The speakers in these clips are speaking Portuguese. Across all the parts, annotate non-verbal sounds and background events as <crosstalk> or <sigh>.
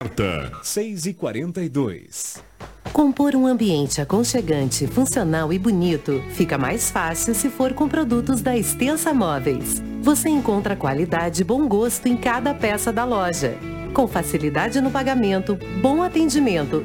Quarta, 6 e 42 Compor um ambiente aconchegante, funcional e bonito fica mais fácil se for com produtos da Extensa Móveis. Você encontra qualidade e bom gosto em cada peça da loja. Com facilidade no pagamento, bom atendimento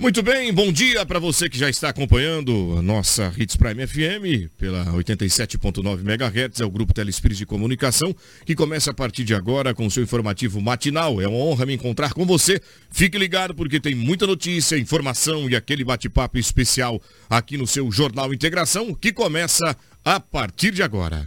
Muito bem, bom dia para você que já está acompanhando a nossa Hits Prime FM pela 87.9 MHz, é o Grupo Telespires de Comunicação, que começa a partir de agora com o seu informativo matinal. É uma honra me encontrar com você. Fique ligado porque tem muita notícia, informação e aquele bate-papo especial aqui no seu Jornal Integração, que começa a partir de agora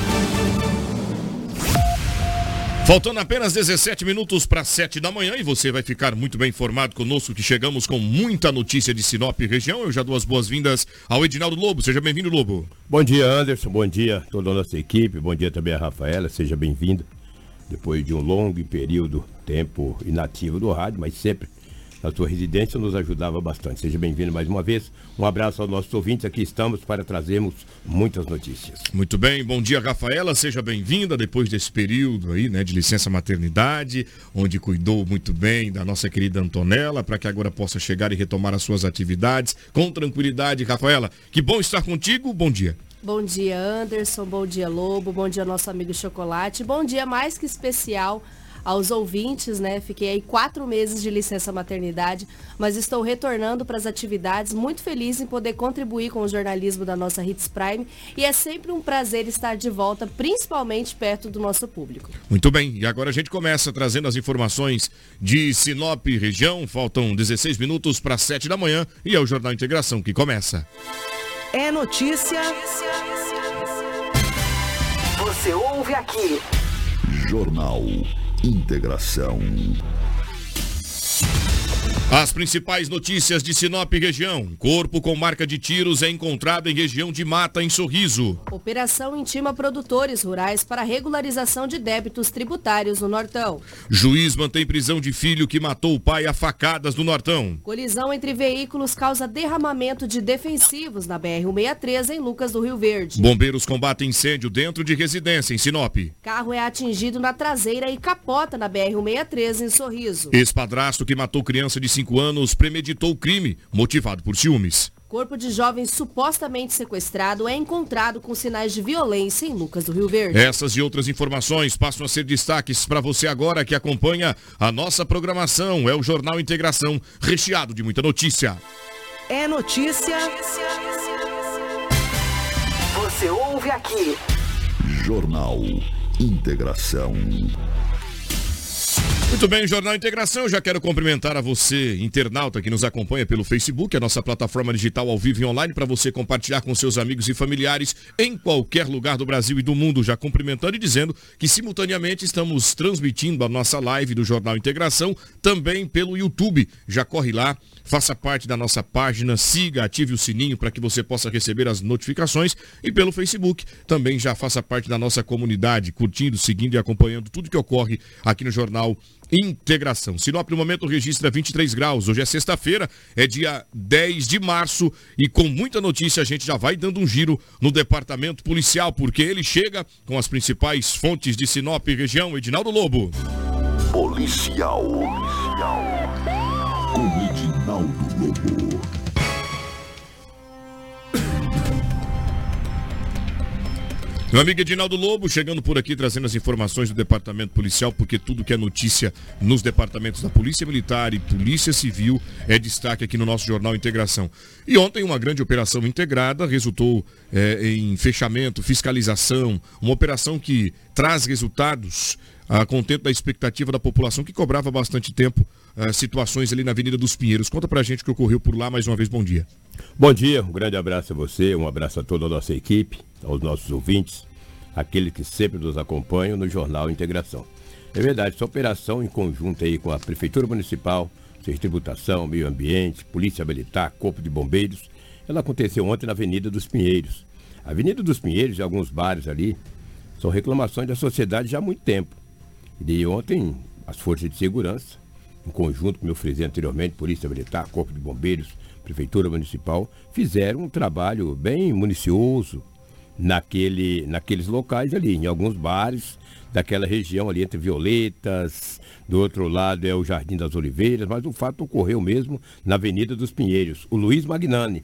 Faltando apenas 17 minutos para 7 da manhã e você vai ficar muito bem informado conosco que chegamos com muita notícia de Sinop e região. Eu já dou as boas-vindas ao Edinaldo Lobo. Seja bem-vindo, Lobo. Bom dia, Anderson. Bom dia toda a nossa equipe. Bom dia também a Rafaela. Seja bem-vinda. Depois de um longo período, tempo inativo do rádio, mas sempre na sua residência nos ajudava bastante. Seja bem-vindo mais uma vez. Um abraço aos nossos ouvintes. Aqui estamos para trazermos muitas notícias. Muito bem. Bom dia, Rafaela. Seja bem-vinda depois desse período aí, né, de licença maternidade, onde cuidou muito bem da nossa querida Antonella, para que agora possa chegar e retomar as suas atividades com tranquilidade. Rafaela, que bom estar contigo. Bom dia. Bom dia, Anderson. Bom dia, Lobo. Bom dia, nosso amigo Chocolate. Bom dia mais que especial aos ouvintes, né? Fiquei aí quatro meses de licença maternidade, mas estou retornando para as atividades, muito feliz em poder contribuir com o jornalismo da nossa Hits Prime e é sempre um prazer estar de volta, principalmente perto do nosso público. Muito bem, e agora a gente começa trazendo as informações de Sinop região, faltam 16 minutos para 7 da manhã e é o Jornal Integração que começa. É notícia. Você ouve aqui. Jornal Integração. As principais notícias de Sinop região. Corpo com marca de tiros é encontrado em região de Mata, em Sorriso. Operação intima produtores rurais para regularização de débitos tributários no Nortão. Juiz mantém prisão de filho que matou o pai a facadas no Nortão. Colisão entre veículos causa derramamento de defensivos na BR-163 em Lucas do Rio Verde. Bombeiros combatem incêndio dentro de residência em Sinop. Carro é atingido na traseira e capota na BR-163 em Sorriso. Ex-padrasto que matou criança de 5 25 anos premeditou o crime, motivado por ciúmes. Corpo de jovem supostamente sequestrado é encontrado com sinais de violência em Lucas do Rio Verde. Essas e outras informações passam a ser destaques para você agora que acompanha a nossa programação. É o Jornal Integração, recheado de muita notícia. É notícia. Você ouve aqui. Jornal Integração. Muito bem, Jornal Integração, já quero cumprimentar a você, internauta que nos acompanha pelo Facebook, a nossa plataforma digital ao vivo e online, para você compartilhar com seus amigos e familiares em qualquer lugar do Brasil e do mundo, já cumprimentando e dizendo que simultaneamente estamos transmitindo a nossa live do Jornal Integração também pelo YouTube. Já corre lá, faça parte da nossa página, siga, ative o sininho para que você possa receber as notificações e pelo Facebook também já faça parte da nossa comunidade, curtindo, seguindo e acompanhando tudo que ocorre aqui no Jornal Integração. Sinop no momento registra 23 graus. Hoje é sexta-feira, é dia 10 de março e com muita notícia a gente já vai dando um giro no departamento policial, porque ele chega com as principais fontes de Sinop e região. Edinaldo Lobo. Policial. Policial. Com Edinaldo Lobo. Meu amigo Edinaldo Lobo, chegando por aqui trazendo as informações do Departamento Policial, porque tudo que é notícia nos departamentos da Polícia Militar e Polícia Civil é destaque aqui no nosso Jornal Integração. E ontem uma grande operação integrada resultou é, em fechamento, fiscalização, uma operação que traz resultados a contento da expectativa da população que cobrava bastante tempo uh, situações ali na Avenida dos Pinheiros. Conta pra gente o que ocorreu por lá mais uma vez. Bom dia. Bom dia, um grande abraço a você, um abraço a toda a nossa equipe, aos nossos ouvintes, aqueles que sempre nos acompanham no Jornal Integração. É verdade, essa operação em conjunto aí com a Prefeitura Municipal, Serviço Tributação, Meio Ambiente, Polícia Militar, Corpo de Bombeiros, ela aconteceu ontem na Avenida dos Pinheiros. A Avenida dos Pinheiros e alguns bares ali são reclamações da sociedade já há muito tempo. E ontem as forças de segurança, em conjunto, como eu frisei anteriormente, Polícia Militar, Corpo de Bombeiros, Prefeitura Municipal, fizeram um trabalho bem municioso naquele, naqueles locais ali, em alguns bares daquela região ali entre Violetas, do outro lado é o Jardim das Oliveiras, mas o fato ocorreu mesmo na Avenida dos Pinheiros. O Luiz Magnani,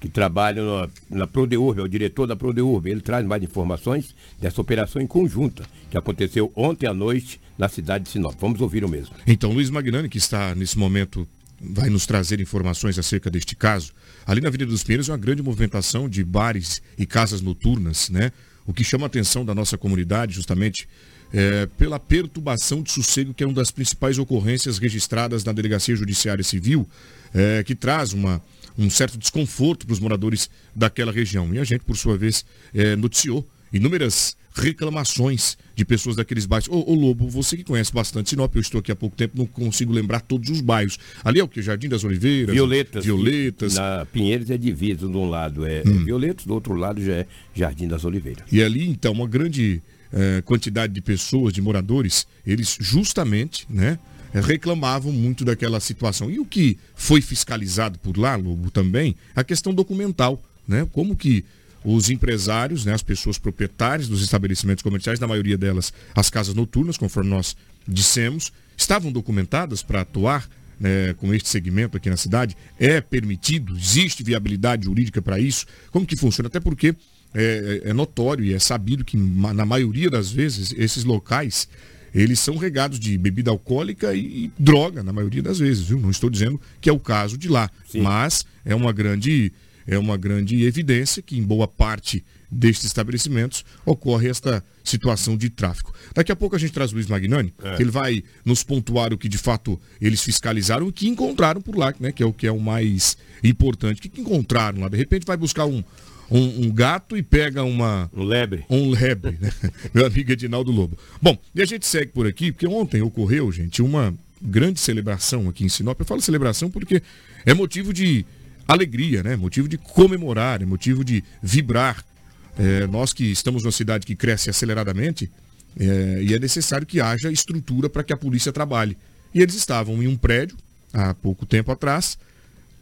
que trabalha na, na Prodeurb, é o diretor da Prodeurb, ele traz mais informações dessa operação em conjunta, que aconteceu ontem à noite na cidade de Sinop. Vamos ouvir o mesmo. Então, Luiz Magnani, que está nesse momento vai nos trazer informações acerca deste caso. Ali na Avenida dos Pinheiros é uma grande movimentação de bares e casas noturnas, né? O que chama a atenção da nossa comunidade, justamente, é, pela perturbação de sossego, que é uma das principais ocorrências registradas na Delegacia Judiciária Civil, é, que traz uma, um certo desconforto para os moradores daquela região. E a gente, por sua vez, é, noticiou inúmeras reclamações de pessoas daqueles bairros. Ô, ô, Lobo, você que conhece bastante Sinop, eu estou aqui há pouco tempo, não consigo lembrar todos os bairros. Ali é o que? Jardim das Oliveiras? Violetas. Violetas. Na Pinheiros é diviso, de um lado é hum. Violetas, do outro lado já é Jardim das Oliveiras. E ali, então, uma grande eh, quantidade de pessoas, de moradores, eles justamente, né? reclamavam muito daquela situação. E o que foi fiscalizado por lá, Lobo, também, a questão documental, né? Como que os empresários, né, as pessoas proprietárias dos estabelecimentos comerciais, na maioria delas as casas noturnas, conforme nós dissemos, estavam documentadas para atuar né, com este segmento aqui na cidade? É permitido? Existe viabilidade jurídica para isso? Como que funciona? Até porque é, é, notório e é sabido que na maioria das vezes esses locais eles são regados de bebida alcoólica e, e droga, na maioria das vezes, viu? Não estou dizendo que é o caso de lá, Sim. mas é uma grande é uma grande evidência que em boa parte destes estabelecimentos ocorre esta situação de tráfico. Daqui a pouco a gente traz o Luiz Magnani, é. que ele vai nos pontuar o que de fato eles fiscalizaram e o que encontraram por lá, né, que é o que é o mais importante. O que encontraram lá? De repente vai buscar um, um, um, gato e pega uma. Um lebre. Um lebre, né? <laughs> Meu amigo Edinaldo Lobo. Bom, e a gente segue por aqui, porque ontem ocorreu, gente, uma grande celebração aqui em Sinop. Eu falo celebração porque é motivo de alegria, né? Motivo de comemorar, é motivo de vibrar. É, nós que estamos numa cidade que cresce aceleradamente, é, e é necessário que haja estrutura para que a polícia trabalhe. E eles estavam em um prédio, há pouco tempo atrás,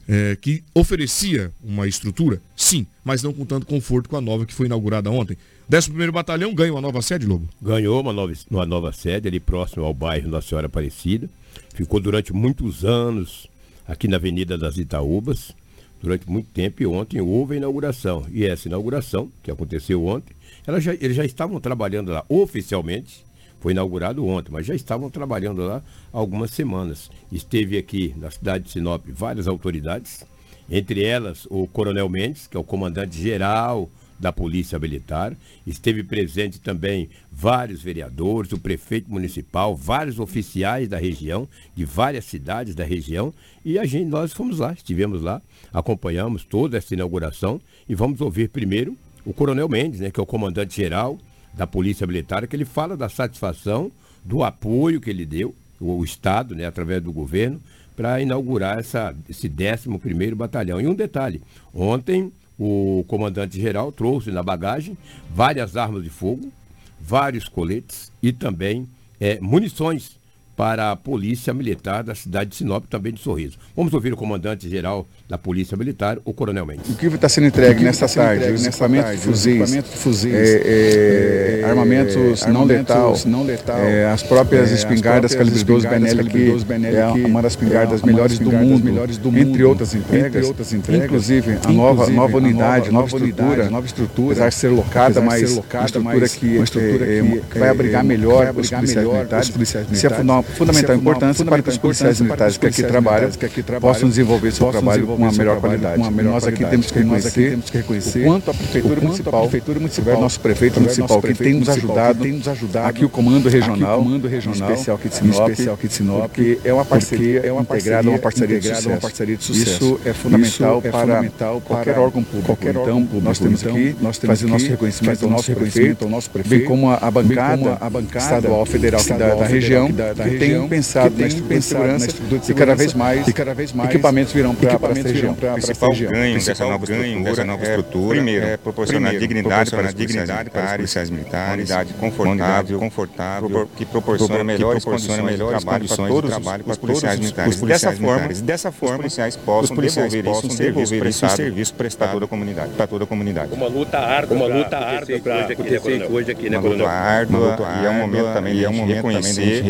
é, que oferecia uma estrutura, sim, mas não com tanto conforto com a nova que foi inaugurada ontem. 11 Batalhão ganha uma nova sede, Lobo? Ganhou uma nova, uma nova sede ali próximo ao bairro Nossa Senhora Aparecida. Ficou durante muitos anos aqui na Avenida das Itaúbas durante muito tempo e ontem houve a inauguração. E essa inauguração, que aconteceu ontem, já, eles já estavam trabalhando lá oficialmente, foi inaugurado ontem, mas já estavam trabalhando lá algumas semanas. Esteve aqui na cidade de Sinop várias autoridades, entre elas o Coronel Mendes, que é o comandante geral da Polícia Militar. Esteve presente também vários vereadores, o prefeito municipal, vários oficiais da região, de várias cidades da região. E a gente, nós fomos lá, estivemos lá, acompanhamos toda essa inauguração e vamos ouvir primeiro o Coronel Mendes, né, que é o comandante geral da Polícia Militar, que ele fala da satisfação, do apoio que ele deu, o, o Estado, né, através do governo, para inaugurar essa, esse 11º Batalhão. E um detalhe, ontem o comandante-geral trouxe na bagagem várias armas de fogo, vários coletes e também é, munições para a Polícia Militar da cidade de Sinop, também de Sorriso. Vamos ouvir o comandante-geral da Polícia Militar, o Coronel Mendes. O que está sendo entregue nesta tá tarde? Entregue os equipamentos de fuzis, fuzis. É, é, é, armamentos, não letal, não letal. É, as próprias é, espingardas calibre 12 Benelli, que é uma das espingardas melhores do mundo, melhores do mundo, entre outras entregas, entre outras entregas. inclusive a nova, nova unidade, nova, nova estrutura, nova estrutura, apesar de ser locada, mas uma estrutura que, uma estrutura que vai abrigar melhor os policiais militares, se afundar uma fundamental importância para que os policiais militares que aqui trabalham possam desenvolver seu trabalho com uma melhor qualidade. Nós aqui temos que reconhecer quanto a prefeitura municipal, o nosso prefeito municipal que tem nos ajudado, aqui o comando regional, especial aqui de Sinop, porque é uma parceria é uma integrada, uma parceria de sucesso. Uma parceria de sucesso. Isso é fundamental, é para, fundamental qualquer órgão público. Então, nós temos então, aqui nós temos fazer o nosso reconhecimento ao nosso prefeito, ao nosso prefeito, bem como a, bancada, estadual federal, da, da, região, da, da que região, tem pensado na estrutura de segurança e cada vez mais, e cada vez mais equipamentos virão para essa região. O principal ganho dessa nova ganho dessa nova estrutura, primeiro, é proporcionar dignidade para os dignidade para os policiais militares, unidade confortável, confortável, que proporciona melhores condições de trabalho para todos os trabalho para os policiais militares. Dessa forma, dessa forma, os policiais possam devolver isso um serviço serviço prestado para toda a comunidade, para toda a comunidade. Uma luta árdua, uma luta árdua para acontecer hoje aqui, né, Uma luta árdua e é um momento também de reconhecer,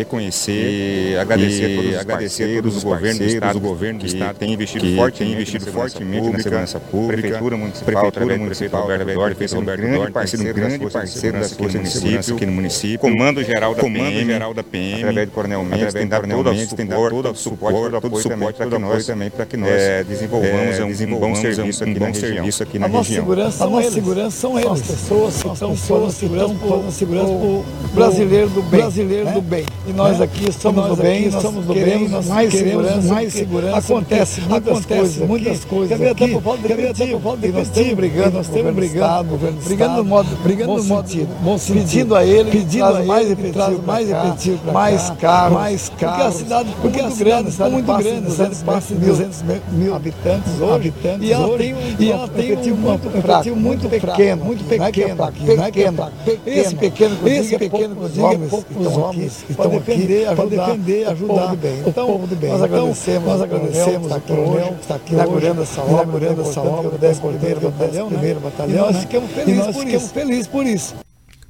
reconhecer e agradecer todos os agradecer todos os governos do governo do estado tem investido fortemente, investido fortemente na segurança pública, prefeitura municipal, prefeitura municipal, Alberto Dori, fez um grande parceiro, um grande parceiro da força município, aqui no município, comando geral da comando geral da PM, através do Coronel Mendes, tem dado todo o tem dado todo o suporte, todo o suporte para que nós também para que nós desenvolvamos um bom serviço aqui na região. Aqui na região. A nossa segurança são eles, as pessoas que estão fazendo segurança o brasileiro do bem, brasileiro do bem. E nós aqui somos do bem, somos do bem, nós mais segurança, mais segurança. Acontece muitas coisas, muitas coisas aqui. E nós estamos brigando, nós estamos brigando, brigando no modo, brigando no modo bom pedindo a ele, pedindo a mais efetivo, mais efetivo, mais caro, mais caro. Porque a cidade porque a grande, está muito grande, cidade passa de 200 mil habitantes hoje, e ela tem um efetivo muito muito pequeno, muito pequeno, pequeno, esse pequeno que esse pequeno que os homens que estão defender, para defender, ajudar o povo do bem. Nós agradecemos, nós agradecemos a coronel que está aqui inaugurando essa obra, inaugurando essa obra, o 10 primeiro batalhão, primeiro batalhão, nós ficamos felizes por isso.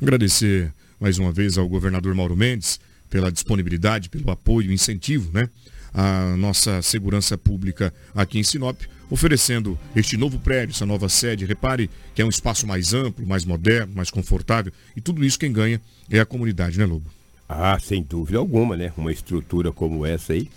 Agradecer mais uma vez ao governador Mauro Mendes pela disponibilidade, pelo apoio, incentivo, né? A nossa segurança pública aqui em Sinop, oferecendo este novo prédio, essa nova sede. Repare que é um espaço mais amplo, mais moderno, mais confortável. E tudo isso quem ganha é a comunidade, né, Lobo? Ah, sem dúvida alguma, né? Uma estrutura como essa aí,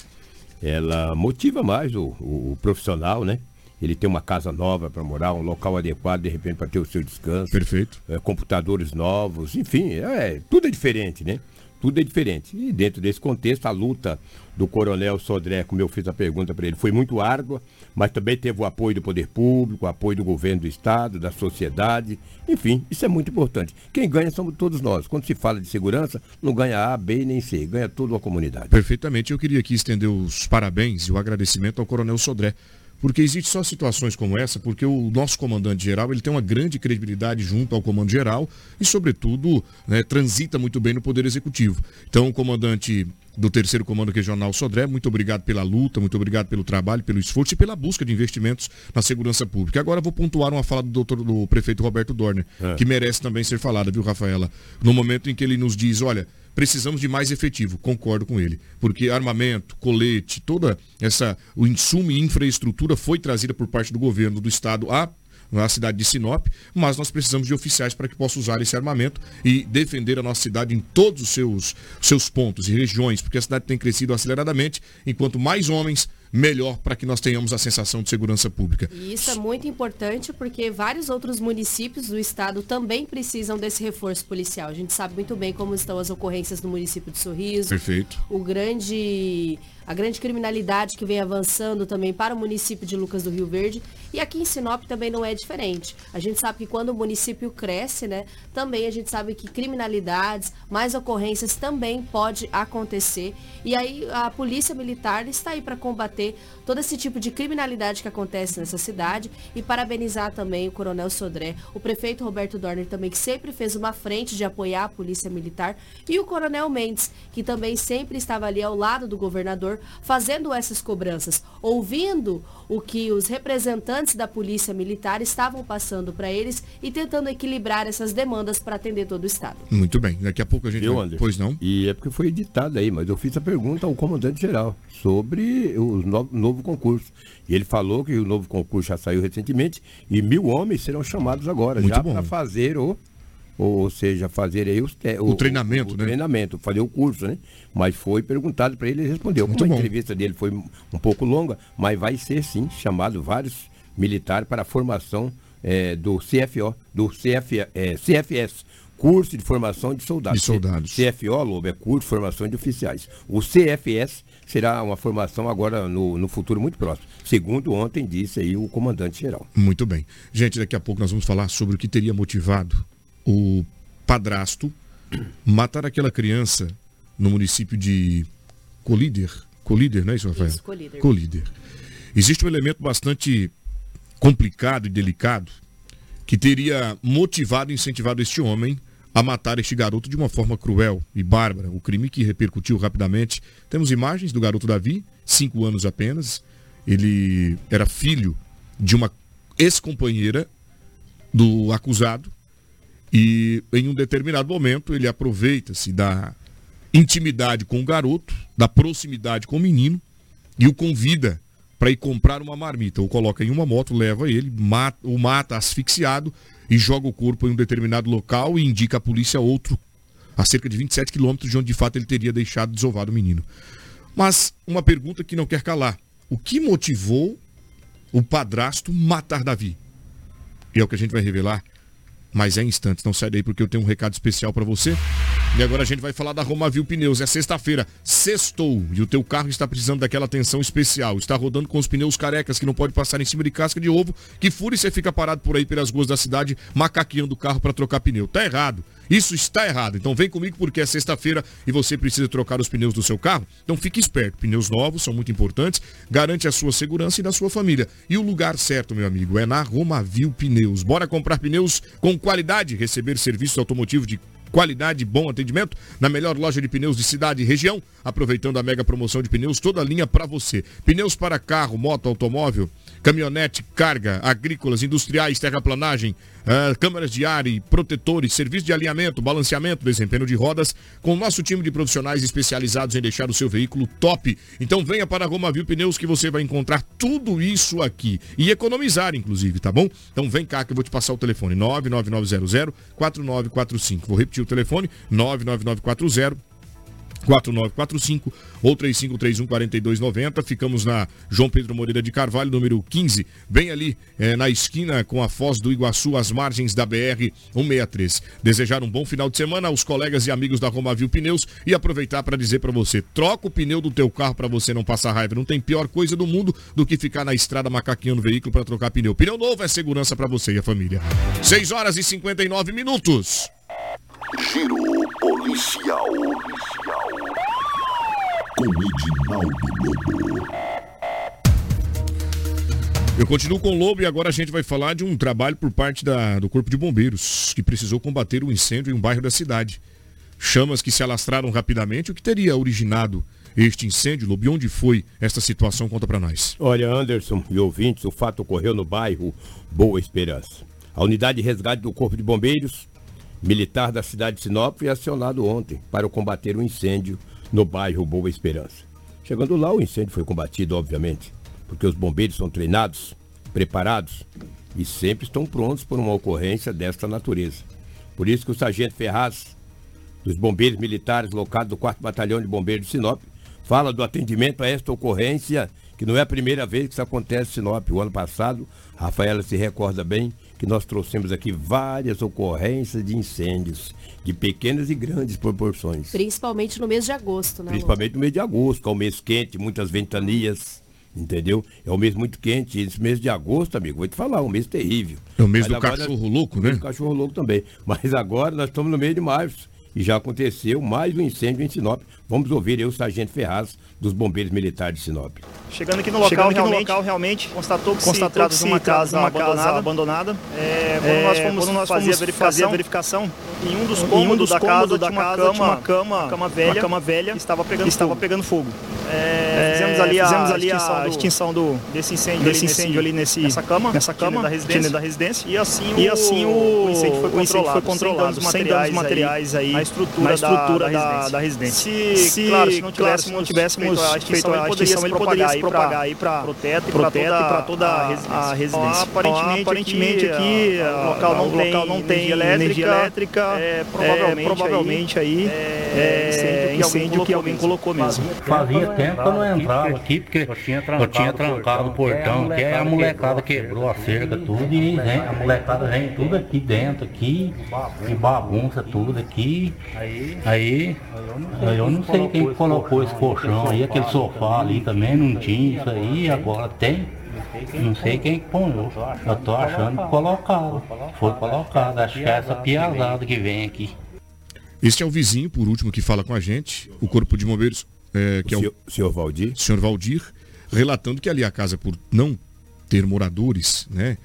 ela motiva mais o, o, o profissional, né? Ele tem uma casa nova para morar, um local adequado, de repente, para ter o seu descanso. Perfeito. É, computadores novos, enfim, é, tudo é diferente, né? tudo é diferente. E dentro desse contexto, a luta do Coronel Sodré, como eu fiz a pergunta para ele, foi muito árdua, mas também teve o apoio do poder público, o apoio do governo do Estado, da sociedade. Enfim, isso é muito importante. Quem ganha somos todos nós. Quando se fala de segurança, não ganha A, B nem C, ganha toda a comunidade. Perfeitamente. Eu queria aqui estender os parabéns e o agradecimento ao Coronel Sodré porque existe só situações como essa, porque o nosso comandante geral ele tem uma grande credibilidade junto ao comando geral e, sobretudo, né, transita muito bem no Poder Executivo. Então, o comandante do terceiro comando regional Sodré, muito obrigado pela luta, muito obrigado pelo trabalho, pelo esforço e pela busca de investimentos na segurança pública. Agora vou pontuar uma fala do doutor, do prefeito Roberto Dorner, é. que merece também ser falada, viu, Rafaela? No momento em que ele nos diz, olha, precisamos de mais efetivo. Concordo com ele. Porque armamento, colete, toda essa, o insumo e infraestrutura foi trazida por parte do governo do estado a na cidade de Sinop, mas nós precisamos de oficiais para que possam usar esse armamento e defender a nossa cidade em todos os seus, seus pontos e regiões, porque a cidade tem crescido aceleradamente, enquanto mais homens melhor para que nós tenhamos a sensação de segurança pública. E isso é muito importante porque vários outros municípios do estado também precisam desse reforço policial. A gente sabe muito bem como estão as ocorrências no município de Sorriso. Perfeito. O grande a grande criminalidade que vem avançando também para o município de Lucas do Rio Verde. E aqui em Sinop também não é diferente. A gente sabe que quando o município cresce, né, também a gente sabe que criminalidades, mais ocorrências também pode acontecer. E aí a polícia militar está aí para combater todo esse tipo de criminalidade que acontece nessa cidade. E parabenizar também o Coronel Sodré, o prefeito Roberto Dorner também, que sempre fez uma frente de apoiar a polícia militar, e o Coronel Mendes, que também sempre estava ali ao lado do governador fazendo essas cobranças, ouvindo o que os representantes da Polícia Militar estavam passando para eles e tentando equilibrar essas demandas para atender todo o Estado. Muito bem, daqui a pouco a gente... Eu, vai... Pois não? E é porque foi editado aí, mas eu fiz a pergunta ao comandante-geral sobre o novo, novo concurso. E ele falou que o novo concurso já saiu recentemente e mil homens serão chamados agora, Muito já para fazer o ou seja, fazer aí os o, o treinamento, o, né? treinamento, fazer o curso, né? Mas foi perguntado para ele, ele respondeu. Muito Como bom. a entrevista dele foi um pouco longa, mas vai ser sim chamado vários militares para a formação é, do CFO, do CF, é, CFS, curso de formação de soldados. De soldados. CFO, Lobo, é curso de formação de oficiais. O CFS será uma formação agora no, no futuro muito próximo. Segundo ontem disse aí o comandante-geral. Muito bem. Gente, daqui a pouco nós vamos falar sobre o que teria motivado o padrasto matar aquela criança no município de Colíder. Colíder, não é isso, Rafael? Isso, Colíder. Colíder. Existe um elemento bastante complicado e delicado que teria motivado e incentivado este homem a matar este garoto de uma forma cruel e bárbara. O crime que repercutiu rapidamente. Temos imagens do garoto Davi, cinco anos apenas. Ele era filho de uma ex-companheira do acusado e em um determinado momento ele aproveita-se da intimidade com o garoto, da proximidade com o menino e o convida para ir comprar uma marmita. Ou coloca em uma moto, leva ele, mata, o mata asfixiado e joga o corpo em um determinado local e indica a polícia outro a cerca de 27 quilômetros de onde de fato ele teria deixado desovado o menino. Mas uma pergunta que não quer calar. O que motivou o padrasto matar Davi? E é o que a gente vai revelar mas é instantes. Não sai daí porque eu tenho um recado especial para você. E agora a gente vai falar da Romavil Pneus. É sexta-feira, sextou, e o teu carro está precisando daquela atenção especial. Está rodando com os pneus carecas que não pode passar em cima de casca de ovo, que fura e você fica parado por aí pelas ruas da cidade, macaqueando o carro para trocar pneu. Tá errado. Isso está errado. Então vem comigo porque é sexta-feira e você precisa trocar os pneus do seu carro. Então fique esperto. Pneus novos são muito importantes, garante a sua segurança e da sua família. E o lugar certo, meu amigo, é na Romavil Pneus. Bora comprar pneus com qualidade, receber serviço automotivo de qualidade bom atendimento na melhor loja de pneus de cidade e região, aproveitando a mega promoção de pneus, toda a linha para você. Pneus para carro, moto, automóvel, caminhonete, carga, agrícolas, industriais, terraplanagem, uh, câmeras de ar e protetores, serviço de alinhamento, balanceamento, desempenho de rodas, com o nosso time de profissionais especializados em deixar o seu veículo top. Então venha para a Roma Viu Pneus que você vai encontrar tudo isso aqui e economizar, inclusive, tá bom? Então vem cá que eu vou te passar o telefone 99900 4945. Vou repetir o telefone 99940 4945 ou 3531-4290. Ficamos na João Pedro Moreira de Carvalho, número 15, bem ali é, na esquina com a Foz do Iguaçu, às margens da BR 163. Desejar um bom final de semana aos colegas e amigos da Romavil Pneus e aproveitar para dizer para você, troca o pneu do teu carro para você não passar raiva. Não tem pior coisa do mundo do que ficar na estrada macaquinhando o veículo para trocar pneu. Pneu novo é segurança para você e a família. 6 horas e 59 minutos. Giro policial. Com Edinaldo Lobo. Eu continuo com o Lobo e agora a gente vai falar de um trabalho por parte da, do Corpo de Bombeiros, que precisou combater o um incêndio em um bairro da cidade. Chamas que se alastraram rapidamente. O que teria originado este incêndio, Lobo? E onde foi esta situação? Conta para nós. Olha, Anderson e ouvintes, o fato ocorreu no bairro Boa Esperança. A unidade de resgate do Corpo de Bombeiros militar da cidade de Sinop foi acionado ontem para combater o um incêndio no bairro Boa Esperança. Chegando lá, o incêndio foi combatido, obviamente, porque os bombeiros são treinados, preparados e sempre estão prontos por uma ocorrência desta natureza. Por isso que o sargento Ferraz, dos bombeiros militares locado do 4 Batalhão de Bombeiros de Sinop, fala do atendimento a esta ocorrência, que não é a primeira vez que isso acontece em Sinop. O ano passado, Rafaela se recorda bem, que nós trouxemos aqui várias ocorrências de incêndios de pequenas e grandes proporções. Principalmente no mês de agosto, né? Principalmente no mês de agosto, que é um mês quente, muitas ventanias. Entendeu? É um mês muito quente. Esse mês de agosto, amigo, vou te falar, é um mês terrível. É o mês Mas do cachorro nós... louco, né? do cachorro louco também. Mas agora nós estamos no mês de março. E já aconteceu mais um incêndio em Sinop. Vamos ouvir aí o Sargento Ferraz dos Bombeiros Militares de Sinop. Chegando aqui no local, aqui realmente, no local realmente constatou que constatou se trata de uma casa, uma abandonada. Casa abandonada. É, quando é, nós fomos, quando nós fazer, a verificação, a verificação, em um dos cômodos, um dos da casa, da tinha, uma cama, uma cama, uma cama velha, uma cama velha que estava pegando, estava fogo. pegando fogo. É, fizemos ali, a, fizemos ali a, extinção, do, desse incêndio, desse incêndio ali nesse, nessa cama, nessa cama da residência, da residência. E assim o, e assim o, o incêndio foi controlado, foi controlado sem materiais, materiais aí, na estrutura, na estrutura da, da, residência. Se, se, claro, se não tivéssemos, não tivéssemos feito a extinção, ele poderia se propagar aí para o teto e para toda a residência. Aparentemente aqui o local não tem energia elétrica, provavelmente aí é incêndio que alguém colocou mesmo. Fazia tempo que eu não entrava aqui, porque eu tinha trancado, o portão, que a molecada quebrou a cerca, tudo, e vem, a molecada vem tudo aqui dentro, aqui, e bagunça tudo aqui. Aí, eu não sei quem colocou esse colchão aí, aquele sofá ali também não tinha isso aí, agora tem. Não sei quem põe. Eu tô achando que colocaram. Foi colocado. Acho que é essa piazada que vem aqui. Este é o vizinho, por último, que fala com a gente, o Corpo de Bombeiros, é, que o é o senhor Valdir. senhor Valdir, relatando que ali a casa, por não ter moradores, né?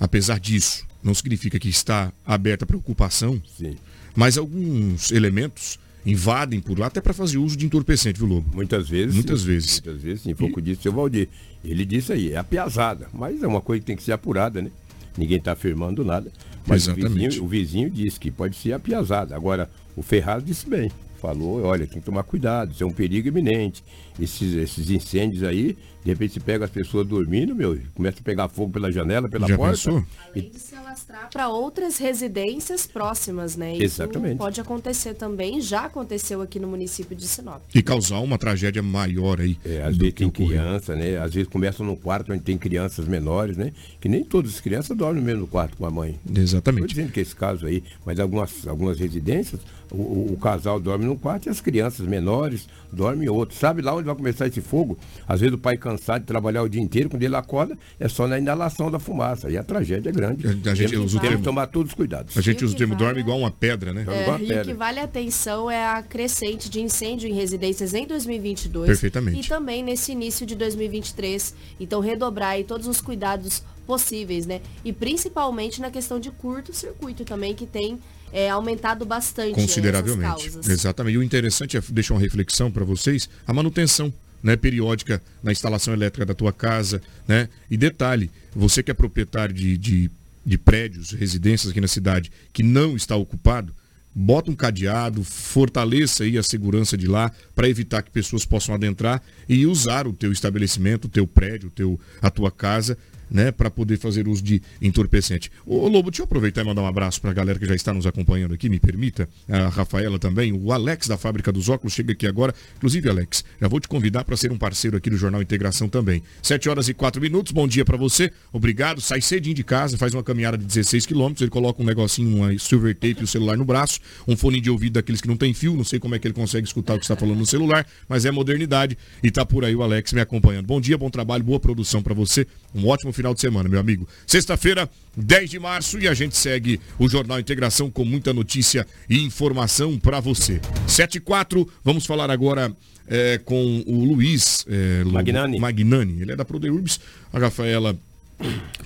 Apesar disso, não significa que está aberta para ocupação, Sim. Mas alguns elementos invadem por lá até para fazer uso de entorpecente, viu, Lobo? Muitas vezes. Muitas sim. vezes. Muitas vezes, sim. Foi o que disse o seu Valdir. Ele disse aí, é a piazada, mas é uma coisa que tem que ser apurada, né? Ninguém está afirmando nada. Mas o vizinho, o vizinho, disse que pode ser a piazada. Agora, o Ferraz disse bem. Falou, olha, tem que tomar cuidado, isso é um perigo iminente. Esses, esses incêndios aí, de repente se pega as pessoas dormindo, meu, começa a pegar fogo pela janela, pela Já porta. pensou? E, se alastrar para outras residências próximas, né? Isso Exatamente. pode acontecer também, já aconteceu aqui no município de Sinop. E causar uma tragédia maior aí. é, às vezes tem ocorreu. criança, né? Às vezes começam no quarto onde tem crianças menores, né? Que nem todas as crianças dormem no mesmo quarto com a mãe. Estou Exatamente. dizendo que esse caso aí, mas algumas, algumas residências, o, o- o casal dorme num quarto e as crianças menores dormem em outro. Sabe lá onde vai começar esse fogo? Às vezes o pai cansado de trabalhar o dia inteiro, quando ele acorda, é só na inalação da fumaça. E a tragédia é grande. A- a gente temos, usa o temos que tomar todos os cuidados. A gente usa o que termo vale dorme igual uma pedra, né? É, uma e o pedra. que vale a atenção é a crescente de incêndio em residências em 2022. Perfeitamente. E também nesse início de 2023. Então, redobrar aí todos os cuidados possíveis, né? E principalmente na questão de curto-circuito também, que tem é, aumentado bastante Consideravelmente. essas causas. Exatamente. E o interessante é deixar uma reflexão para vocês, a manutenção. Né, periódica na instalação elétrica da tua casa, né? E detalhe, você que é proprietário de, de, de prédios, residências aqui na cidade, que não está ocupado, bota um cadeado, fortaleça aí a segurança de lá para evitar que pessoas possam adentrar e usar o teu estabelecimento, o teu prédio, o teu, a tua casa, né, para poder fazer uso de entorpecente. Ô Lobo, deixa eu aproveitar e mandar um abraço para a galera que já está nos acompanhando aqui, me permita, a Rafaela também, o Alex da Fábrica dos Óculos chega aqui agora. Inclusive, Alex, já vou te convidar para ser um parceiro aqui do Jornal Integração também. 7 horas e 4 minutos, bom dia para você, obrigado. Sai cedinho de casa, faz uma caminhada de 16 quilômetros, ele coloca um negocinho, uma silver tape e o celular no braço, um fone de ouvido daqueles que não tem fio, não sei como é que ele consegue escutar o que está falando no celular, mas é modernidade e tá por aí o Alex me acompanhando. Bom dia, bom trabalho, boa produção para você, um ótimo final de semana, meu amigo. Sexta-feira, 10 de março e a gente segue o Jornal Integração com muita notícia e informação para você. 7 e 4, vamos falar agora é, com o Luiz é, Magnani. Magnani. Ele é da Prodeurbs. A Rafaela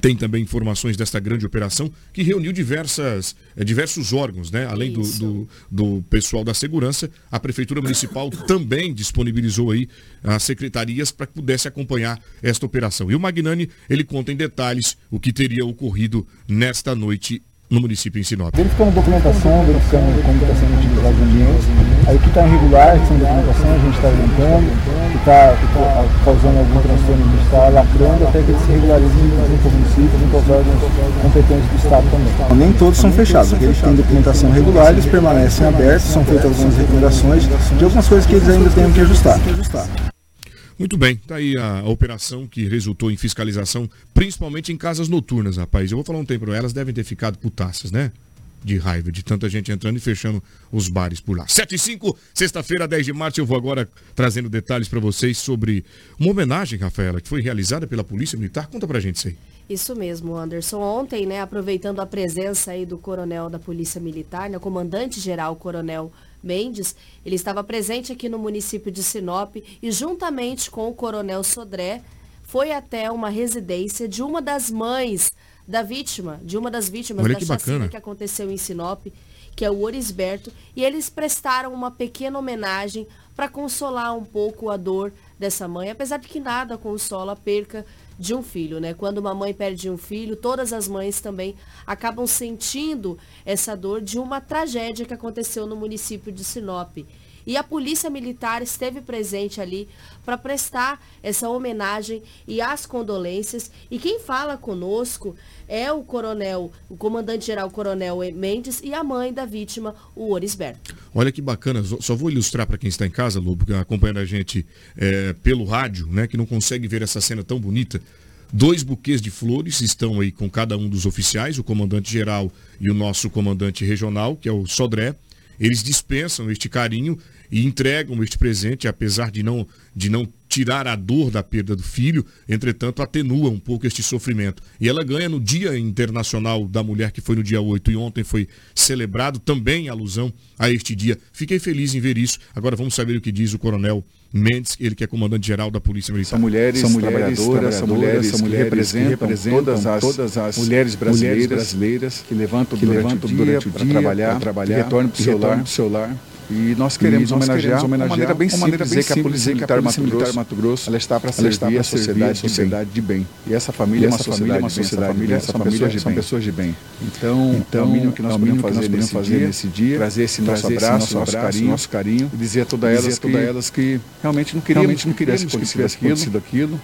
tem também informações desta grande operação que reuniu diversas, eh, diversos órgãos, né? Além do, do, do pessoal da segurança, a Prefeitura Municipal também disponibilizou aí as secretarias para que pudesse acompanhar esta operação. E o Magnani, ele conta em detalhes o que teria ocorrido nesta noite no município em Sinop. Verificando documentação, verificando como está sendo utilizado os ambientes. Aí o que está irregular, sem documentação, a gente está orientando. Que está causando algum transtorno, gente está lacrando até que ele se regularize junto ao município, junto aos órgãos competentes do Estado também. Nem todos são fechados. Aqueles que têm documentação regular, eles permanecem abertos, são feitas algumas recomendações de algumas coisas que eles ainda têm que ajustar. Muito bem, tá aí a, a operação que resultou em fiscalização, principalmente em casas noturnas, rapaz. Eu vou falar um tempo, elas devem ter ficado putaças, né? De raiva, de tanta gente entrando e fechando os bares por lá. 7 e 5, sexta-feira, 10 de março, eu vou agora trazendo detalhes para vocês sobre uma homenagem, Rafaela, que foi realizada pela Polícia Militar. Conta pra gente isso aí. Isso mesmo, Anderson. Ontem, né, aproveitando a presença aí do coronel da Polícia Militar, né, comandante-geral Coronel Mendes, ele estava presente aqui no município de Sinop e juntamente com o coronel Sodré foi até uma residência de uma das mães da vítima, de uma das vítimas Olha da que chacina bacana. que aconteceu em Sinop, que é o Orisberto, e eles prestaram uma pequena homenagem para consolar um pouco a dor dessa mãe, apesar de que nada consola a perca de um filho, né? Quando uma mãe perde um filho, todas as mães também acabam sentindo essa dor de uma tragédia que aconteceu no município de Sinop. E a Polícia Militar esteve presente ali para prestar essa homenagem e as condolências. E quem fala conosco é o coronel, o comandante-geral coronel Mendes e a mãe da vítima, o Orisberto. Olha que bacana, só vou ilustrar para quem está em casa, Lobo, acompanhando a gente é, pelo rádio, né, que não consegue ver essa cena tão bonita. Dois buquês de flores estão aí com cada um dos oficiais, o comandante-geral e o nosso comandante regional, que é o Sodré. Eles dispensam este carinho e entregam este presente, apesar de não, de não tirar a dor da perda do filho, entretanto atenua um pouco este sofrimento. E ela ganha no Dia Internacional da Mulher, que foi no dia 8 e ontem foi celebrado também alusão a este dia. Fiquei feliz em ver isso. Agora vamos saber o que diz o coronel Mendes, ele que é comandante-geral da Polícia Militar. São mulheres, são mulheres trabalhadoras, são mulheres, são mulheres que, representam, que representam todas, as, todas as mulheres brasileiras, mulheres brasileiras que levantam, que durante, levantam o dia, durante o dia para trabalhar, trabalhar, retornam para o seu lar e nós queremos e nós homenagear, queremos homenagear uma maneira bem simples, maneira bem dizer que a Polícia Militar, Mato, Grosso, Mato Grosso ela está para servir a sociedade, sociedade de bem. E essa família é uma sociedade, uma sociedade de bem. Essa família são pessoas de bem. Então, então é o mínimo que nós podemos fazer nesse dia, trazer esse nosso abraço, nosso carinho, nosso carinho, e dizer a todas elas que realmente não queríamos que tivesse acontecido aquilo,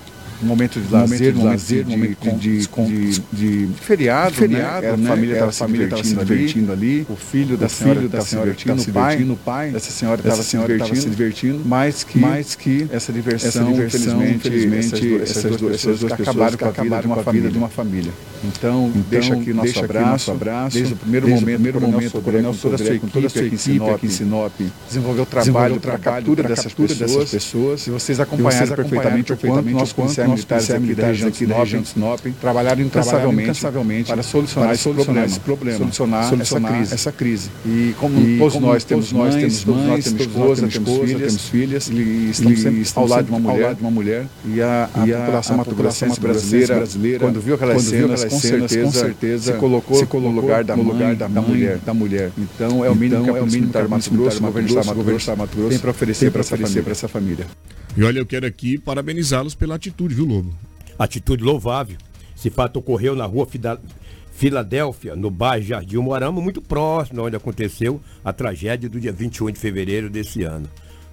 momento de lazer, um momento de, momento de, de, de, de feriado, feriado né? a família estava se divertindo ali, o filho da senhora estava se divertindo, o pai, dessa senhora estava se divertindo, se mais que, mais que essa diversão, infelizmente, essas duas, duas acabaram com a vida de uma família. Então, então deixa aqui nosso abraço, desde o primeiro momento, primeiro momento, o coronel sua equipe, toda a sua equipe aqui em Sinop, desenvolveu o trabalho para a captura dessas pessoas, e vocês acompanharam perfeitamente o quanto nós policiais militares aqui da região de Sinop, trabalharam incansavelmente para solucionar esse problema, solucionar essa crise. E como todos nós temos nós temos mães, temos esposa, temos filhas, e estamos sempre ao lado de uma mulher, e a população mato-grossense brasileira, quando viu aquelas cenas, com certeza, com certeza se colocou, se colocou no lugar da, no lugar da, da, mulher, da mulher. Então é o mínimo então, que é mínimo que Mato Grosso, o governo do Mato Grosso tem para oferecer para essa para essa família. E olha, eu quero aqui parabenizá-los pela atitude, viu, Lobo? Atitude louvável. Esse fato ocorreu na rua Filadélfia, no bairro Jardim Moarama, muito próximo onde aconteceu a tragédia do dia 21 de fevereiro desse ano.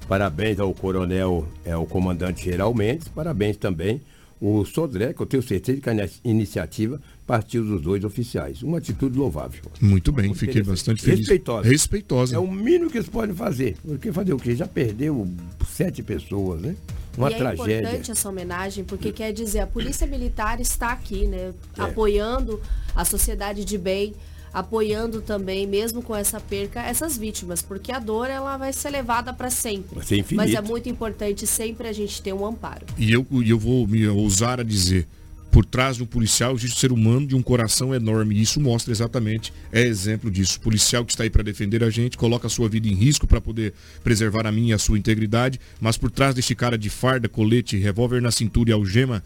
Parabéns ao coronel, é, o comandante Geral Mendes, parabéns também o Sodré, que eu tenho certeza que a iniciativa partiu dos dois oficiais. Uma atitude louvável. Muito bem, Muito fiquei bastante feliz. Respeitosa. Respeitosa. É o mínimo que eles podem fazer. Porque fazer o quê? Já perdeu sete pessoas, né? Uma e tragédia. É importante essa homenagem, porque quer dizer, a Polícia Militar está aqui, né? É. Apoiando a sociedade de bem apoiando também, mesmo com essa perca, essas vítimas, porque a dor ela vai ser levada para sempre. Mas é muito importante sempre a gente ter um amparo. E eu, eu vou me ousar a dizer, por trás do policial existe um ser humano de um coração enorme. E isso mostra exatamente, é exemplo disso. O policial que está aí para defender a gente, coloca a sua vida em risco para poder preservar a minha e a sua integridade, mas por trás deste cara de farda, colete, revólver na cintura e algema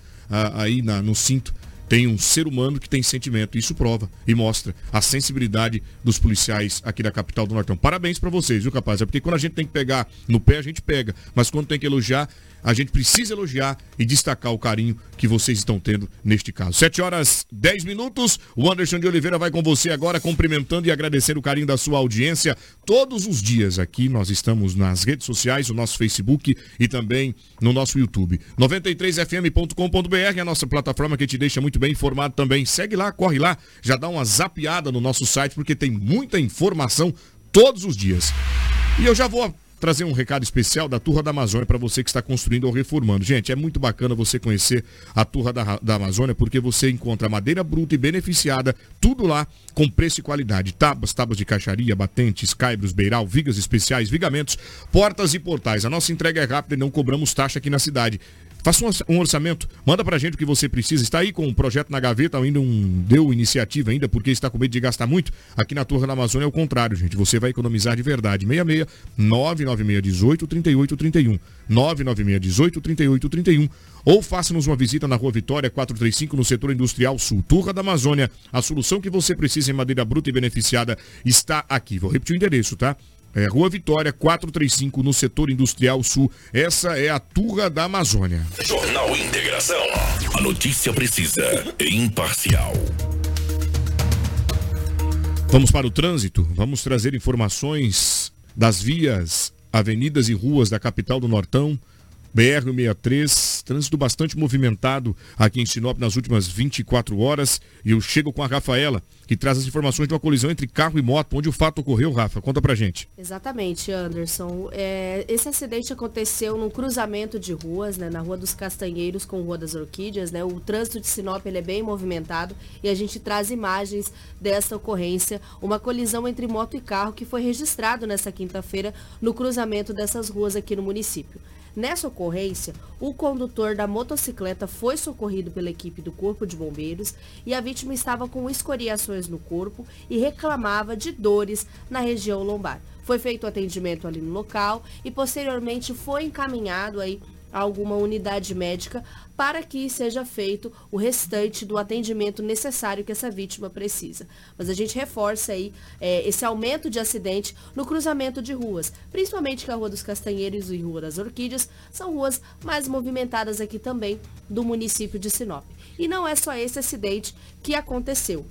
aí na, no cinto, tem um ser humano que tem sentimento. Isso prova e mostra a sensibilidade dos policiais aqui da capital do Nortão. Parabéns para vocês, viu, capaz? É porque quando a gente tem que pegar no pé, a gente pega. Mas quando tem que elogiar, a gente precisa elogiar e destacar o carinho que vocês estão tendo neste caso. 7 horas 10 minutos. O Anderson de Oliveira vai com você agora, cumprimentando e agradecendo o carinho da sua audiência todos os dias. Aqui nós estamos nas redes sociais, no nosso Facebook e também no nosso YouTube. 93fm.com.br, é a nossa plataforma que te deixa muito bem informado também. Segue lá, corre lá, já dá uma zapiada no nosso site, porque tem muita informação todos os dias. E eu já vou trazer um recado especial da Turra da Amazônia para você que está construindo ou reformando. Gente, é muito bacana você conhecer a Turra da, da Amazônia porque você encontra madeira bruta e beneficiada, tudo lá com preço e qualidade. Tábuas, tábuas de caixaria, batentes, caibros, beiral, vigas especiais, vigamentos, portas e portais. A nossa entrega é rápida e não cobramos taxa aqui na cidade. Faça um orçamento, manda pra gente o que você precisa. Está aí com um projeto na gaveta, ainda não deu iniciativa ainda, porque está com medo de gastar muito. Aqui na Torre da Amazônia é o contrário, gente. Você vai economizar de verdade. 66 996 18 38 31. 996 18 38 31. Ou faça-nos uma visita na Rua Vitória 435, no setor industrial sul. Turra da Amazônia. A solução que você precisa em madeira bruta e beneficiada está aqui. Vou repetir o endereço, tá? É, Rua Vitória, 435, no setor industrial sul. Essa é a Turra da Amazônia. Jornal Integração. A notícia precisa e imparcial. Vamos para o trânsito. Vamos trazer informações das vias, avenidas e ruas da capital do Nortão. BR-63, trânsito bastante movimentado aqui em Sinop nas últimas 24 horas. E eu chego com a Rafaela, que traz as informações de uma colisão entre carro e moto. Onde o fato ocorreu, Rafa? Conta pra gente. Exatamente, Anderson. É, esse acidente aconteceu num cruzamento de ruas, né, na Rua dos Castanheiros com Rua das Orquídeas. Né? O trânsito de Sinop é bem movimentado e a gente traz imagens dessa ocorrência. Uma colisão entre moto e carro que foi registrado nessa quinta-feira no cruzamento dessas ruas aqui no município. Nessa ocorrência, o condutor da motocicleta foi socorrido pela equipe do Corpo de Bombeiros e a vítima estava com escoriações no corpo e reclamava de dores na região lombar. Foi feito o atendimento ali no local e posteriormente foi encaminhado aí a alguma unidade médica para que seja feito o restante do atendimento necessário que essa vítima precisa. Mas a gente reforça aí é, esse aumento de acidente no cruzamento de ruas, principalmente que a Rua dos Castanheiros e Rua das Orquídeas são ruas mais movimentadas aqui também do município de Sinop. E não é só esse acidente que aconteceu.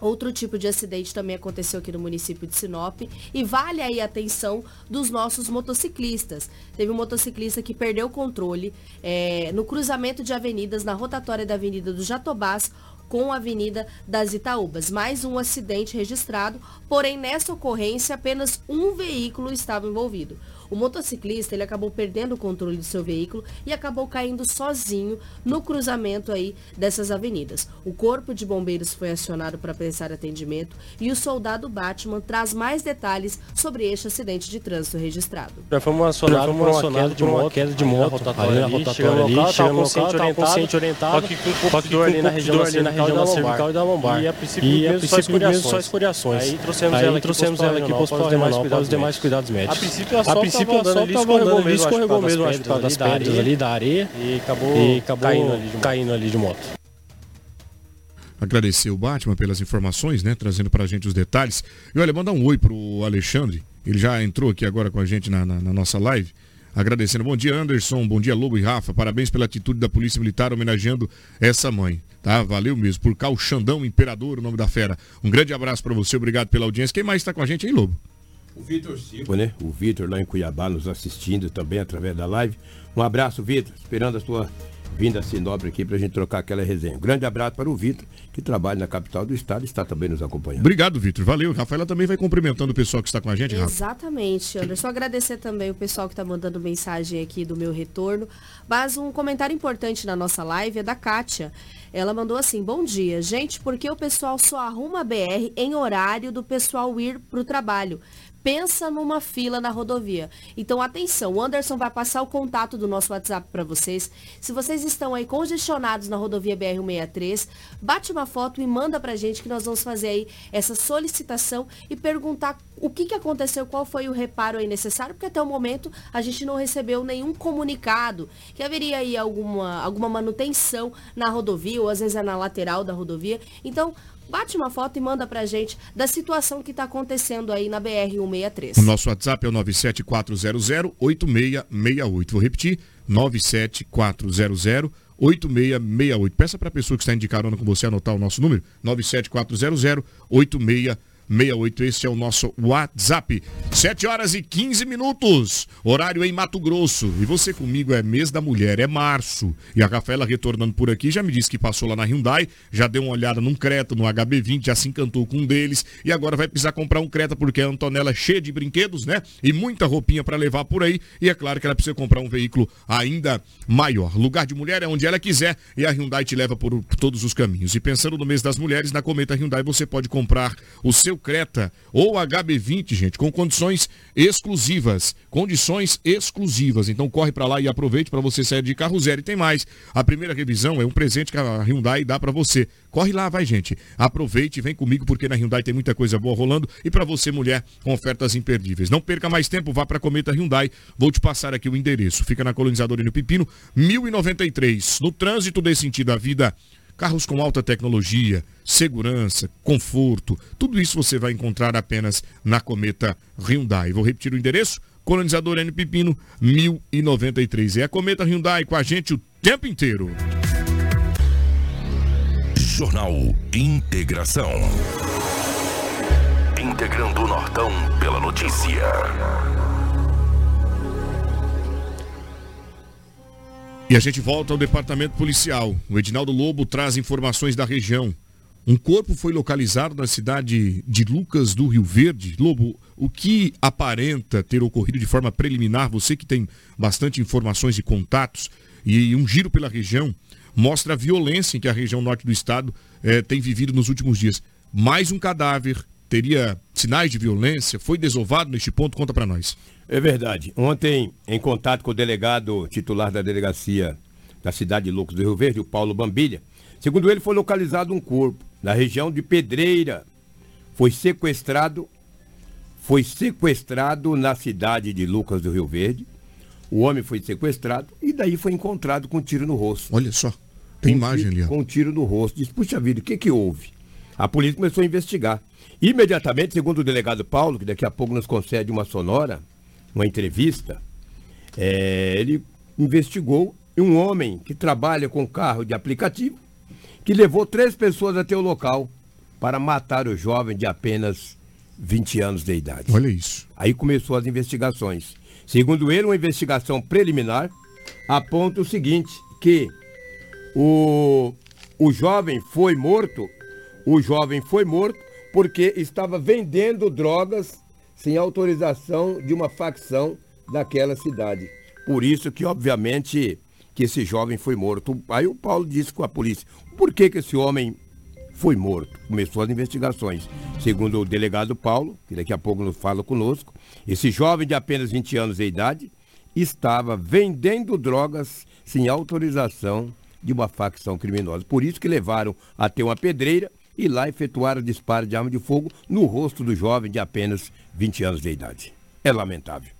Outro tipo de acidente também aconteceu aqui no município de Sinop e vale aí a atenção dos nossos motociclistas. Teve um motociclista que perdeu o controle é, no cruzamento de avenidas na rotatória da Avenida do Jatobás com a Avenida das Itaúbas. Mais um acidente registrado, porém nessa ocorrência apenas um veículo estava envolvido. O motociclista ele acabou perdendo o controle do seu veículo e acabou caindo sozinho no cruzamento aí dessas avenidas. O corpo de bombeiros foi acionado para prestar atendimento e o soldado Batman traz mais detalhes sobre este acidente de trânsito registrado. Já fomos acionados por uma queda de moto, queda de moto, ali na rotatória ali, chegamos no local, consciente orientado, só que com um ali na região da cervical e da lombar. E a princípio mesmo só escoriações. Aí trouxemos ela aqui para os demais cuidados médicos. A princípio princípio andando, ele escorregou mesmo, escorregou mesmo, acho, por causa das pedras ali, da areia, e acabou, e acabou caindo, ali de, caindo ali de moto. Agradecer o Batman pelas informações, né? Trazendo pra gente os detalhes. E olha, mandar um oi pro Alexandre. Ele já entrou aqui agora com a gente na, na, na nossa live agradecendo. Bom dia, Anderson. Bom dia, Lobo e Rafa. Parabéns pela atitude da Polícia Militar homenageando essa mãe. Tá? Valeu mesmo. Por cá, o Xandão Imperador, o nome da fera. Um grande abraço para você, obrigado pela audiência. Quem mais está com a gente aí, Lobo? O Vitor Silva, né? O Vitor lá em Cuiabá nos assistindo também através da live. Um abraço, Vitor. Esperando a sua vinda a Sinobre aqui para a gente trocar aquela resenha. Um grande abraço para o Vitor, que trabalha na capital do estado e está também nos acompanhando. Obrigado, Vitor. Valeu. Rafaela também vai cumprimentando o pessoal que está com a gente, Rafa. Exatamente, Anderson. Agradecer também o pessoal que está mandando mensagem aqui do meu retorno. Mas um comentário importante na nossa live é da Kátia. Ela mandou assim: Bom dia, gente, porque o pessoal só arruma BR em horário do pessoal ir para o trabalho pensa numa fila na rodovia. Então, atenção, o Anderson vai passar o contato do nosso WhatsApp para vocês. Se vocês estão aí congestionados na rodovia BR-163, bate uma foto e manda para a gente que nós vamos fazer aí essa solicitação e perguntar o que, que aconteceu, qual foi o reparo aí necessário, porque até o momento a gente não recebeu nenhum comunicado que haveria aí alguma, alguma manutenção na rodovia, ou às vezes é na lateral da rodovia. Então, bate uma foto e manda pra gente da situação que está acontecendo aí na BR-163. O nosso WhatsApp é o 97400-8668. Vou repetir, 97400 8668. Peça para a pessoa que está indicando com você anotar o nosso número, 97400 8668. 68. Este é o nosso WhatsApp. 7 horas e 15 minutos. Horário em Mato Grosso. E você comigo é mês da mulher, é março. E a Rafaela retornando por aqui já me disse que passou lá na Hyundai, já deu uma olhada num Creta, no HB20, já se encantou com um deles e agora vai precisar comprar um Creta porque a Antonella é cheia de brinquedos, né? E muita roupinha para levar por aí. E é claro que ela precisa comprar um veículo ainda maior. Lugar de mulher é onde ela quiser e a Hyundai te leva por, todos os caminhos. E pensando no mês das mulheres, na Cometa Hyundai você pode comprar o seu Creta ou HB20, gente, com condições exclusivas. Condições exclusivas. Então corre para lá e aproveite para você sair de carro zero. E tem mais. A primeira revisão é um presente que a Hyundai dá para você. Corre lá, vai, gente. Aproveite, vem comigo porque na Hyundai tem muita coisa boa rolando e para você, mulher, com ofertas imperdíveis. Não perca mais tempo, vá para Cometa Hyundai. Vou te passar aqui o endereço. Fica na Colonizadora no Pepino, 1093. No trânsito desse sentido, a vida Carros com alta tecnologia, segurança, conforto, tudo isso você vai encontrar apenas na Cometa Hyundai. Vou repetir o endereço: Colonizador N Pepino, 1093. É a Cometa Hyundai com a gente o tempo inteiro. Jornal Integração. Integrando o Nortão pela notícia. E a gente volta ao departamento policial. O Edinaldo Lobo traz informações da região. Um corpo foi localizado na cidade de Lucas do Rio Verde. Lobo, o que aparenta ter ocorrido de forma preliminar, você que tem bastante informações e contatos, e um giro pela região, mostra a violência em que a região norte do estado eh, tem vivido nos últimos dias. Mais um cadáver, teria sinais de violência, foi desovado neste ponto? Conta para nós. É verdade. Ontem, em contato com o delegado titular da delegacia da cidade de Lucas do Rio Verde, o Paulo Bambilha, segundo ele, foi localizado um corpo na região de Pedreira. Foi sequestrado, foi sequestrado na cidade de Lucas do Rio Verde. O homem foi sequestrado e daí foi encontrado com um tiro no rosto. Olha só, tem com imagem tiro, ali. Ó. Com um tiro no rosto. Diz, puxa vida, o que que houve? A polícia começou a investigar. Imediatamente, segundo o delegado Paulo, que daqui a pouco nos concede uma sonora, uma entrevista, é, ele investigou um homem que trabalha com carro de aplicativo, que levou três pessoas até o local para matar o jovem de apenas 20 anos de idade. Olha isso. Aí começou as investigações. Segundo ele, uma investigação preliminar aponta o seguinte, que o, o jovem foi morto, o jovem foi morto porque estava vendendo drogas sem autorização de uma facção daquela cidade. Por isso que, obviamente, que esse jovem foi morto. Aí o Paulo disse com a polícia, por que, que esse homem foi morto? Começou as investigações. Segundo o delegado Paulo, que daqui a pouco nos fala conosco, esse jovem de apenas 20 anos de idade estava vendendo drogas sem autorização de uma facção criminosa. Por isso que levaram até uma pedreira e lá efetuaram disparo de arma de fogo no rosto do jovem de apenas 20 anos de idade. É lamentável.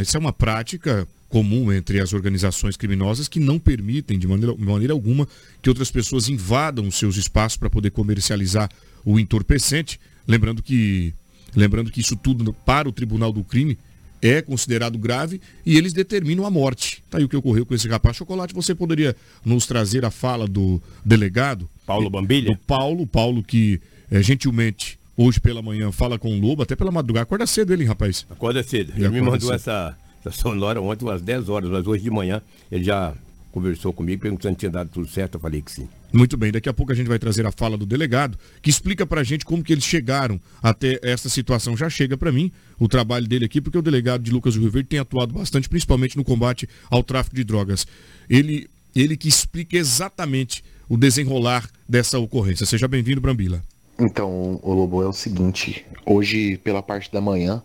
Isso é uma prática comum entre as organizações criminosas que não permitem de maneira, de maneira alguma que outras pessoas invadam os seus espaços para poder comercializar o entorpecente. Lembrando que, lembrando que isso tudo para o Tribunal do Crime é considerado grave e eles determinam a morte. Tá aí o que ocorreu com esse rapaz chocolate. Você poderia nos trazer a fala do delegado? Paulo Bambilha? Do Paulo, Paulo que é, gentilmente hoje pela manhã fala com o Lobo, até pela madrugada. Acorda cedo ele, rapaz. Acorda cedo. Ele, ele me mandou essa, essa sonora ontem às 10 horas, mas hoje de manhã ele já conversou comigo perguntando se tinha dado tudo certo. Eu falei que sim. Muito bem, daqui a pouco a gente vai trazer a fala do delegado, que explica pra gente como que eles chegaram até essa situação. Já chega para mim o trabalho dele aqui, porque o delegado de Lucas do Rio Verde tem atuado bastante, principalmente no combate ao tráfico de drogas. Ele, ele que explica exatamente o desenrolar dessa ocorrência. Seja bem-vindo, Brambila. Então, o Lobo, é o seguinte, hoje pela parte da manhã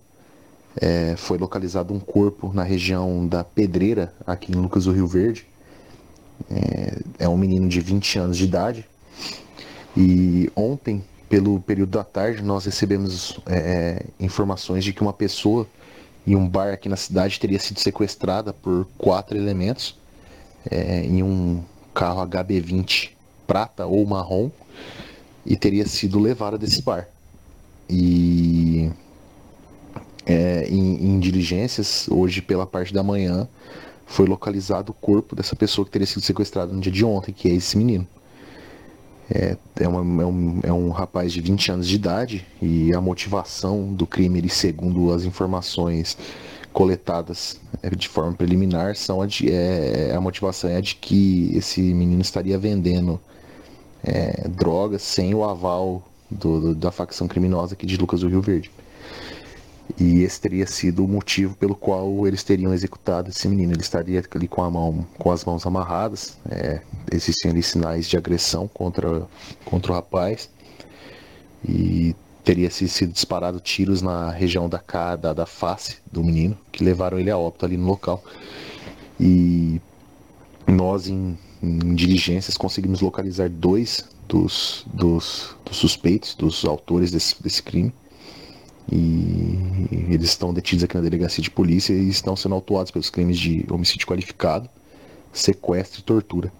é, foi localizado um corpo na região da Pedreira, aqui em Lucas do Rio Verde. É, é um menino de 20 anos de idade. E ontem, pelo período da tarde, nós recebemos é, informações de que uma pessoa em um bar aqui na cidade teria sido sequestrada por quatro elementos é, em um carro HB20 prata ou marrom e teria sido levada desse bar. E é, em, em diligências, hoje pela parte da manhã, foi localizado o corpo dessa pessoa que teria sido sequestrada no dia de ontem, que é esse menino. É, é, uma, é, um, é um rapaz de 20 anos de idade e a motivação do crime, ele, segundo as informações coletadas é, de forma preliminar, são a, de, é, a motivação é de que esse menino estaria vendendo é, drogas sem o aval do, do, da facção criminosa aqui de Lucas do Rio Verde. E esse teria sido o motivo pelo qual eles teriam executado esse menino. Ele estaria ali com a mão, com as mãos amarradas. É, existiam ali sinais de agressão contra, contra o rapaz. E teria sido disparado tiros na região da cara, da, da face do menino, que levaram ele a óbito ali no local. E nós em, em diligências conseguimos localizar dois dos, dos, dos suspeitos, dos autores desse, desse crime e eles estão detidos aqui na delegacia de polícia e estão sendo autuados pelos crimes de homicídio qualificado, sequestro e tortura.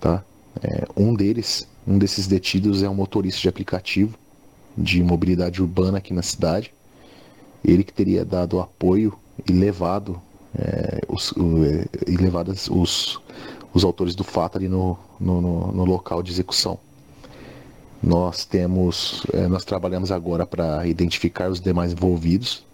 Tá? É, um deles, um desses detidos é um motorista de aplicativo de mobilidade urbana aqui na cidade. Ele que teria dado apoio e levado, é, os, o, é, e levado os, os autores do fato ali no, no, no, no local de execução. Nós temos, é, nós trabalhamos agora para identificar os demais envolvidos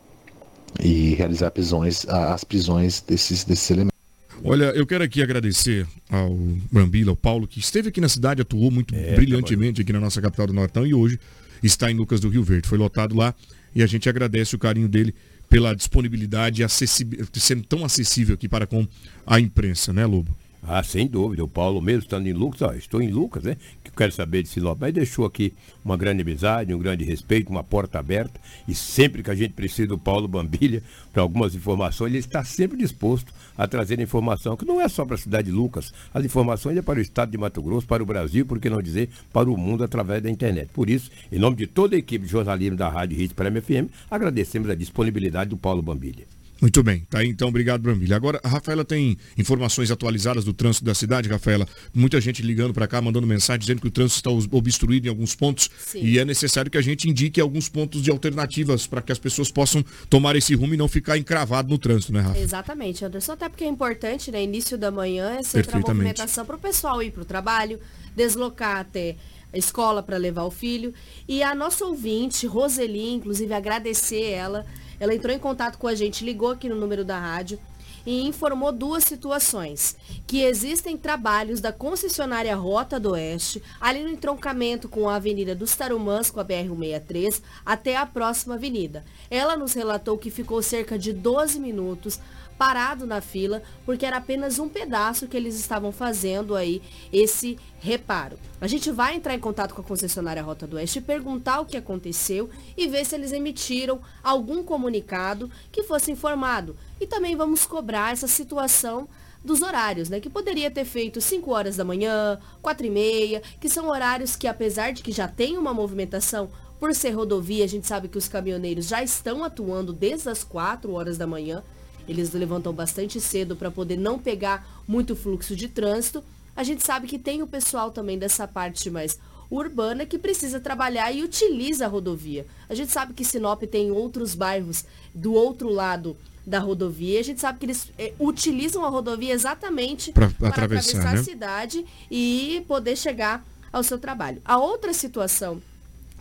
e realizar prisões, as prisões desses, desses elementos. Olha, eu quero aqui agradecer ao Brambila, ao Paulo, que esteve aqui na cidade, atuou muito é, brilhantemente aqui na nossa capital do Nortão e hoje está em Lucas do Rio Verde. Foi lotado lá e a gente agradece o carinho dele pela disponibilidade e sendo tão acessível aqui para com a imprensa, né, Lobo? Ah, sem dúvida. O Paulo mesmo estando em Lucas, ó, estou em Lucas, né? Que quero saber de Sinop. Mas deixou aqui uma grande amizade, um grande respeito, uma porta aberta. E sempre que a gente precisa do Paulo Bambilha para algumas informações, ele está sempre disposto a trazer informação, que não é só para a cidade de Lucas. As informações é para o estado de Mato Grosso, para o Brasil, por que não dizer, para o mundo através da internet. Por isso, em nome de toda a equipe de jornalismo da Rádio Hit Prêmio FM, agradecemos a disponibilidade do Paulo Bambilha. Muito bem, tá aí então, obrigado, Brambilha. Agora, a Rafaela tem informações atualizadas do trânsito da cidade, Rafaela. Muita gente ligando para cá, mandando mensagem dizendo que o trânsito está obstruído em alguns pontos Sim. e é necessário que a gente indique alguns pontos de alternativas para que as pessoas possam tomar esse rumo e não ficar encravado no trânsito, né, Rafa? Exatamente, Anderson. Até porque é importante, né? Início da manhã é sempre a movimentação para o pessoal ir para o trabalho, deslocar até a escola para levar o filho. E a nossa ouvinte, Roseli, inclusive agradecer ela ela entrou em contato com a gente, ligou aqui no número da rádio e informou duas situações. Que existem trabalhos da concessionária Rota do Oeste, ali no entroncamento com a Avenida dos Tarumãs, com a BR-163, até a próxima avenida. Ela nos relatou que ficou cerca de 12 minutos parado na fila, porque era apenas um pedaço que eles estavam fazendo aí esse reparo. A gente vai entrar em contato com a concessionária Rota do Oeste, perguntar o que aconteceu e ver se eles emitiram algum comunicado que fosse informado. E também vamos cobrar essa situação dos horários, né? Que poderia ter feito 5 horas da manhã, 4 e meia, que são horários que, apesar de que já tem uma movimentação, por ser rodovia, a gente sabe que os caminhoneiros já estão atuando desde as 4 horas da manhã. Eles levantam bastante cedo para poder não pegar muito fluxo de trânsito. A gente sabe que tem o pessoal também dessa parte mais urbana que precisa trabalhar e utiliza a rodovia. A gente sabe que Sinop tem outros bairros do outro lado da rodovia. A gente sabe que eles é, utilizam a rodovia exatamente para atravessar, atravessar né? a cidade e poder chegar ao seu trabalho. A outra situação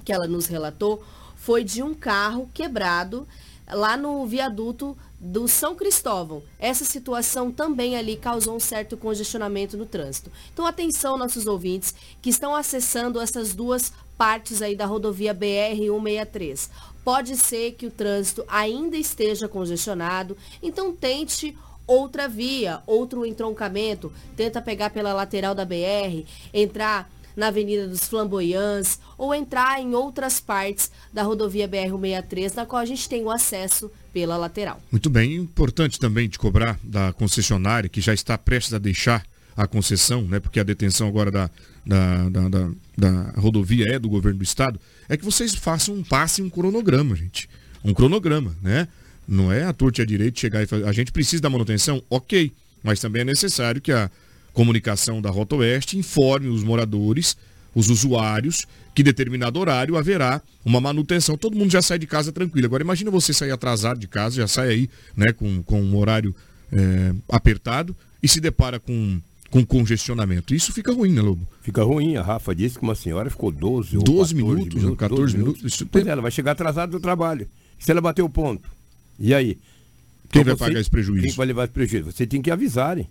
que ela nos relatou foi de um carro quebrado lá no viaduto do São Cristóvão. Essa situação também ali causou um certo congestionamento no trânsito. Então, atenção, nossos ouvintes que estão acessando essas duas partes aí da rodovia BR-163. Pode ser que o trânsito ainda esteja congestionado, então tente outra via, outro entroncamento, tenta pegar pela lateral da BR, entrar na Avenida dos Flamboyants ou entrar em outras partes da rodovia BR-163, na qual a gente tem o acesso pela lateral. Muito bem, importante também de cobrar da concessionária que já está prestes a deixar a concessão, né, porque a detenção agora da, da, da, da, da rodovia é do governo do estado, é que vocês façam um passe um cronograma, gente. Um cronograma, né? Não é a torta a direito chegar e fazer. A gente precisa da manutenção? Ok. Mas também é necessário que a comunicação da Rota Oeste informe os moradores, os usuários, que determinado horário haverá uma manutenção. Todo mundo já sai de casa tranquilo. Agora imagina você sair atrasado de casa, já sai aí né, com, com um horário é, apertado e se depara com com congestionamento. Isso fica ruim, né, Lobo? Fica ruim. A Rafa disse que uma senhora ficou 12 ou 12 minutos, minutos 14 12 minutos. minutos. Pois é, ela vai chegar atrasada do trabalho. Se ela bater o ponto. E aí? Quem então vai você, pagar esse prejuízo? Quem vai levar esse prejuízo? Você tem que avisarem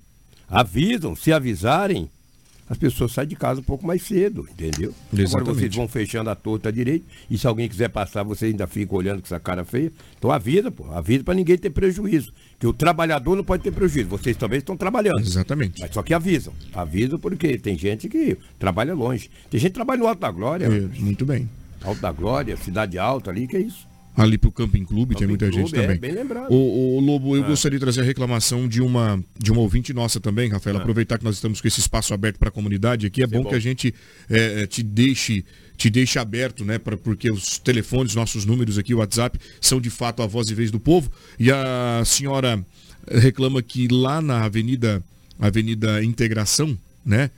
avisam, se avisarem, as pessoas saem de casa um pouco mais cedo, entendeu? Exatamente. Agora vocês vão fechando a torta à direita e se alguém quiser passar, você ainda fica olhando com essa cara feia. Então avisa, pô, avisa para ninguém ter prejuízo. Que o trabalhador não pode ter prejuízo. Vocês também estão trabalhando. Exatamente. Mas só que avisam. Avisam porque tem gente que trabalha longe. Tem gente que trabalha no Alto da Glória. É, muito bem. Alto da Glória, Cidade Alta ali, que é isso. Ali pro Camping Clube, Camping tem muita Clube, gente também. É, bem lembrado. O, o Lobo, eu é. gostaria de trazer a reclamação de uma, de uma ouvinte nossa também, Rafael. É. Aproveitar que nós estamos com esse espaço aberto para a comunidade aqui. É bom, bom, que a gente é, é, te deixe te deixe aberto, né? Pra, porque os telefones, nossos números aqui, o WhatsApp, são de fato a voz e vez do povo. E a senhora reclama que lá na Avenida, Avenida Integração, né?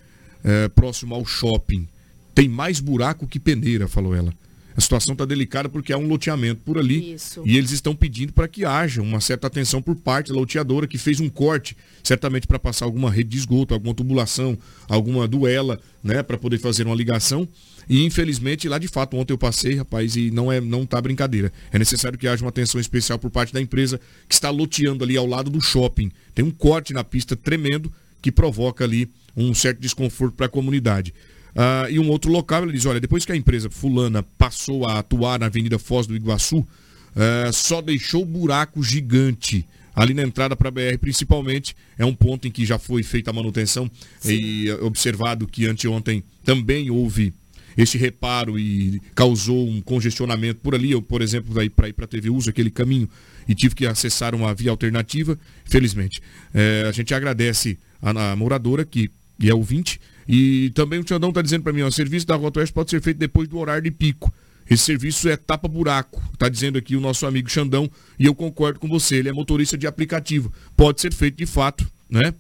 é, próximo ao shopping. Tem mais buraco que peneira, falou ela. A situação está delicada porque há um loteamento por ali Isso. e eles estão pedindo para que haja uma certa atenção por parte da loteadora que fez um corte, certamente para passar alguma rede de esgoto, alguma tubulação, alguma duela, né, para poder fazer uma ligação. E infelizmente lá de fato ontem eu passei, rapaz, e não é não tá brincadeira. É necessário que haja uma atenção especial por parte da empresa que está loteando ali ao lado do shopping. Tem um corte na pista tremendo que provoca ali um certo desconforto para a comunidade. Ah, e um outro local, ele diz, olha, depois que a empresa fulana passou a atuar na Avenida Foz do Iguaçu, ah, só deixou buraco gigante ali na entrada para a BR, principalmente, é um ponto em que já foi feita a manutenção e eh, observado que anteontem também houve este reparo e causou um congestionamento por ali. Eu, por exemplo, daí para ir para a TV uso aquele caminho e tive que acessar uma via alternativa, felizmente. Eh, a gente agradece a, a moradora que e é ouvinte. E também o Xandão está dizendo para mim, ó, serviço da Rota Oeste pode ser feito depois do horário de pico. Esse serviço é tapa-buraco, está dizendo aqui o nosso amigo Xandão, e eu concordo com você, ele é motorista de aplicativo. Pode ser feito de fato, né?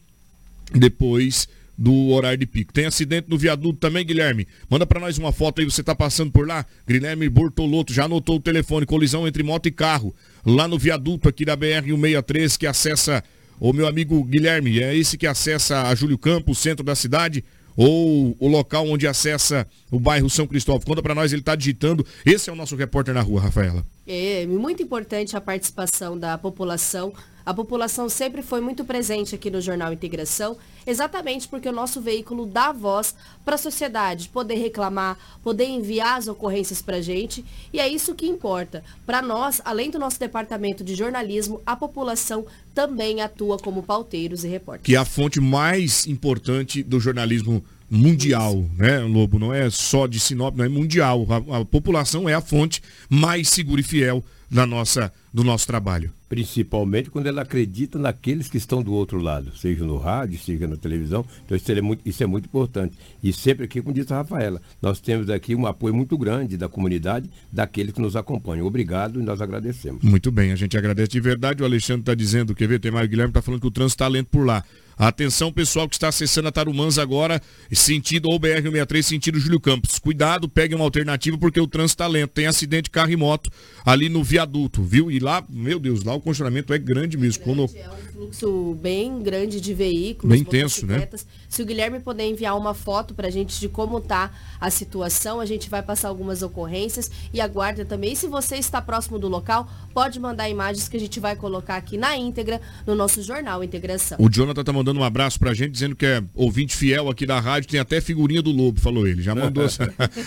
Depois do horário de pico. Tem acidente no viaduto também, Guilherme? Manda para nós uma foto aí, você está passando por lá? Guilherme Bortoloto já anotou o telefone, colisão entre moto e carro, lá no viaduto aqui da BR-163, que acessa o meu amigo Guilherme, é esse que acessa a Júlio Campos, centro da cidade, ou o local onde acessa o bairro São Cristóvão? Conta para nós, ele está digitando. Esse é o nosso repórter na rua, Rafaela. É muito importante a participação da população. A população sempre foi muito presente aqui no Jornal Integração, exatamente porque o nosso veículo dá voz para a sociedade poder reclamar, poder enviar as ocorrências para a gente, e é isso que importa. Para nós, além do nosso departamento de jornalismo, a população também atua como pauteiros e repórteres. Que é a fonte mais importante do jornalismo mundial, né, Lobo? Não é só de Sinop, não é mundial. A, a população é a fonte mais segura e fiel da nossa, do nosso trabalho. Principalmente quando ela acredita naqueles que estão do outro lado, seja no rádio, seja na televisão. Então isso é muito, isso é muito importante. E sempre aqui, como disse a Rafaela, nós temos aqui um apoio muito grande da comunidade, daqueles que nos acompanham. Obrigado e nós agradecemos. Muito bem, a gente agradece de verdade. O Alexandre está dizendo, quer ver, tem mais o Guilherme está falando que o trânsito está lento por lá. Atenção, pessoal que está acessando a Tarumãs agora, sentido ou BR-163, sentido Júlio Campos. Cuidado, pegue uma alternativa porque o trânsito está lento. Tem acidente de carro e moto ali no viaduto, viu? E lá, meu Deus, lá o congestionamento é grande mesmo. Grande, Quando... É um fluxo bem grande de veículos. Bem intenso, né? Se o Guilherme puder enviar uma foto para a gente de como está a situação, a gente vai passar algumas ocorrências e aguarda também. E se você está próximo do local, pode mandar imagens que a gente vai colocar aqui na íntegra no nosso jornal Integração. O Jonathan está mandando um abraço pra gente, dizendo que é ouvinte fiel aqui da rádio, tem até figurinha do Lobo, falou ele. Já <laughs> mandou.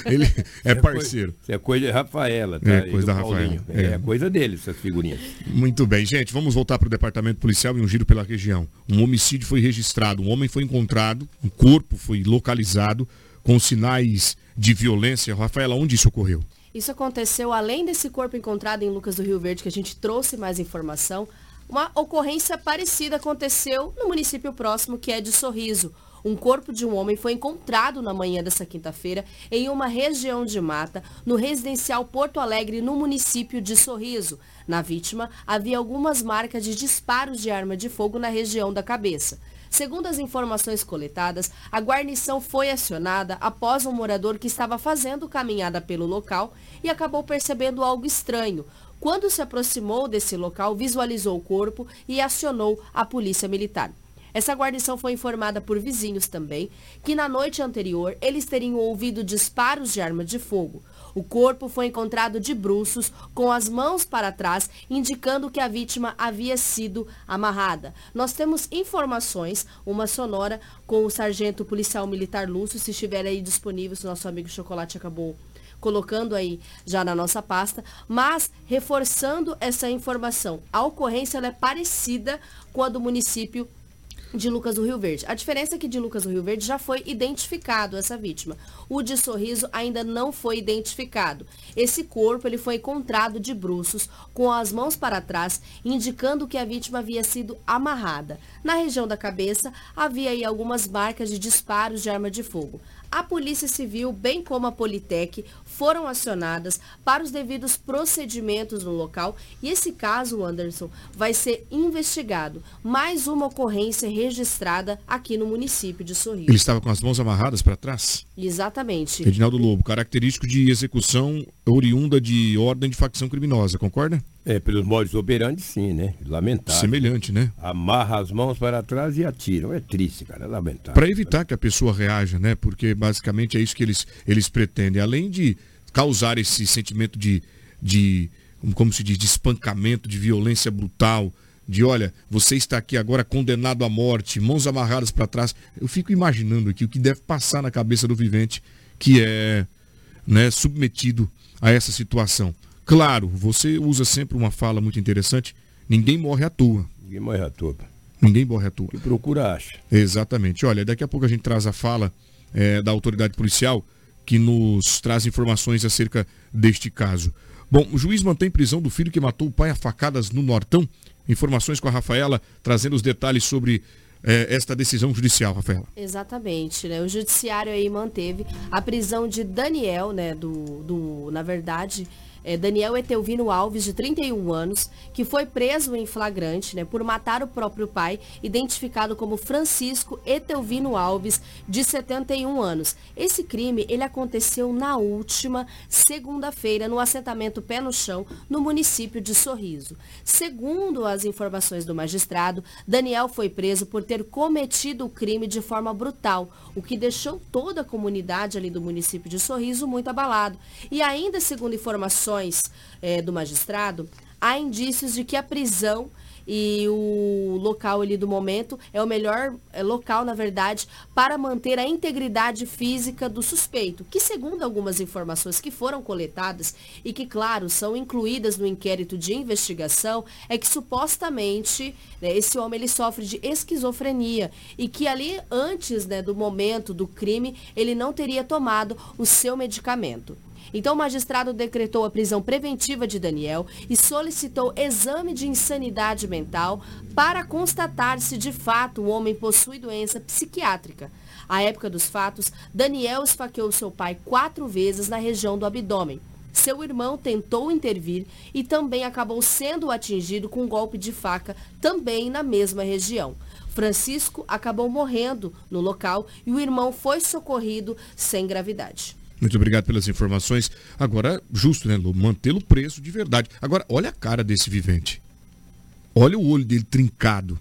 ele é parceiro. Isso é coisa de Rafaela, tá? É coisa da Rafaela. É. é. coisa dele, essas figurinhas. Muito bem, gente. Vamos voltar para o departamento policial e um giro pela região. Um homicídio foi registrado, um homem foi encontrado, um corpo foi localizado com sinais de violência. Rafaela, onde isso ocorreu? Isso aconteceu além desse corpo encontrado em Lucas do Rio Verde, que a gente trouxe mais informação. Uma ocorrência parecida aconteceu no município próximo, que é de Sorriso. Um corpo de um homem foi encontrado na manhã dessa quinta-feira em uma região de mata, no residencial Porto Alegre, no município de Sorriso. Na vítima, havia algumas marcas de disparos de arma de fogo na região da cabeça. Segundo as informações coletadas, a guarnição foi acionada após um morador que estava fazendo caminhada pelo local e acabou percebendo algo estranho. Quando se aproximou desse local, visualizou o corpo e acionou a polícia militar. Essa guarnição foi informada por vizinhos também que na noite anterior eles teriam ouvido disparos de arma de fogo. O corpo foi encontrado de bruços, com as mãos para trás, indicando que a vítima havia sido amarrada. Nós temos informações, uma sonora com o sargento policial militar Lúcio, se estiver aí disponível, se nosso amigo Chocolate acabou colocando aí já na nossa pasta, mas reforçando essa informação. A ocorrência é parecida com a do município de Lucas do Rio Verde. A diferença é que de Lucas do Rio Verde já foi identificado essa vítima. O de Sorriso ainda não foi identificado. Esse corpo ele foi encontrado de bruços, com as mãos para trás, indicando que a vítima havia sido amarrada. Na região da cabeça havia aí algumas marcas de disparos de arma de fogo. A Polícia Civil, bem como a Politec, foram acionadas para os devidos procedimentos no local e esse caso, Anderson, vai ser investigado. Mais uma ocorrência registrada aqui no município de Sorriso. Ele estava com as mãos amarradas para trás? Exatamente. Reginaldo Lobo, característico de execução oriunda de ordem de facção criminosa, concorda? É, pelos modos operantes, sim, né? Lamentável. Semelhante, né? Amarra as mãos para trás e atiram. É triste, cara, é lamentável. Para evitar que a pessoa reaja, né? Porque basicamente é isso que eles, eles pretendem. Além de causar esse sentimento de, de, como se diz, de espancamento, de violência brutal, de olha, você está aqui agora condenado à morte, mãos amarradas para trás. Eu fico imaginando aqui o que deve passar na cabeça do vivente que é né, submetido a essa situação. Claro, você usa sempre uma fala muito interessante. Ninguém morre à toa. Ninguém morre à toa. Ninguém morre à toa. Que procura acha. Exatamente. Olha, daqui a pouco a gente traz a fala é, da autoridade policial que nos traz informações acerca deste caso. Bom, o juiz mantém prisão do filho que matou o pai a facadas no Nortão. Informações com a Rafaela, trazendo os detalhes sobre é, esta decisão judicial, Rafaela. Exatamente, né? O judiciário aí manteve a prisão de Daniel, né? Do, do na verdade, é, Daniel Etelvino Alves, de 31 anos, que foi preso em flagrante né, por matar o próprio pai, identificado como Francisco Etelvino Alves, de 71 anos. Esse crime ele aconteceu na última segunda-feira no assentamento Pé no Chão, no município de Sorriso. Segundo as informações do magistrado, Daniel foi preso por ter cometido o crime de forma brutal, o que deixou toda a comunidade ali do município de Sorriso muito abalado. E ainda segundo informações é, do magistrado, há indícios de que a prisão e o local ali do momento é o melhor é, local, na verdade, para manter a integridade física do suspeito, que segundo algumas informações que foram coletadas e que, claro, são incluídas no inquérito de investigação, é que supostamente né, esse homem ele sofre de esquizofrenia e que ali antes né, do momento do crime ele não teria tomado o seu medicamento. Então, o magistrado decretou a prisão preventiva de Daniel e solicitou exame de insanidade mental para constatar se de fato o homem possui doença psiquiátrica. À época dos fatos, Daniel esfaqueou seu pai quatro vezes na região do abdômen. Seu irmão tentou intervir e também acabou sendo atingido com um golpe de faca, também na mesma região. Francisco acabou morrendo no local e o irmão foi socorrido sem gravidade. Muito obrigado pelas informações. Agora, justo, né, Lu? Mantê-lo preso de verdade. Agora, olha a cara desse vivente. Olha o olho dele trincado.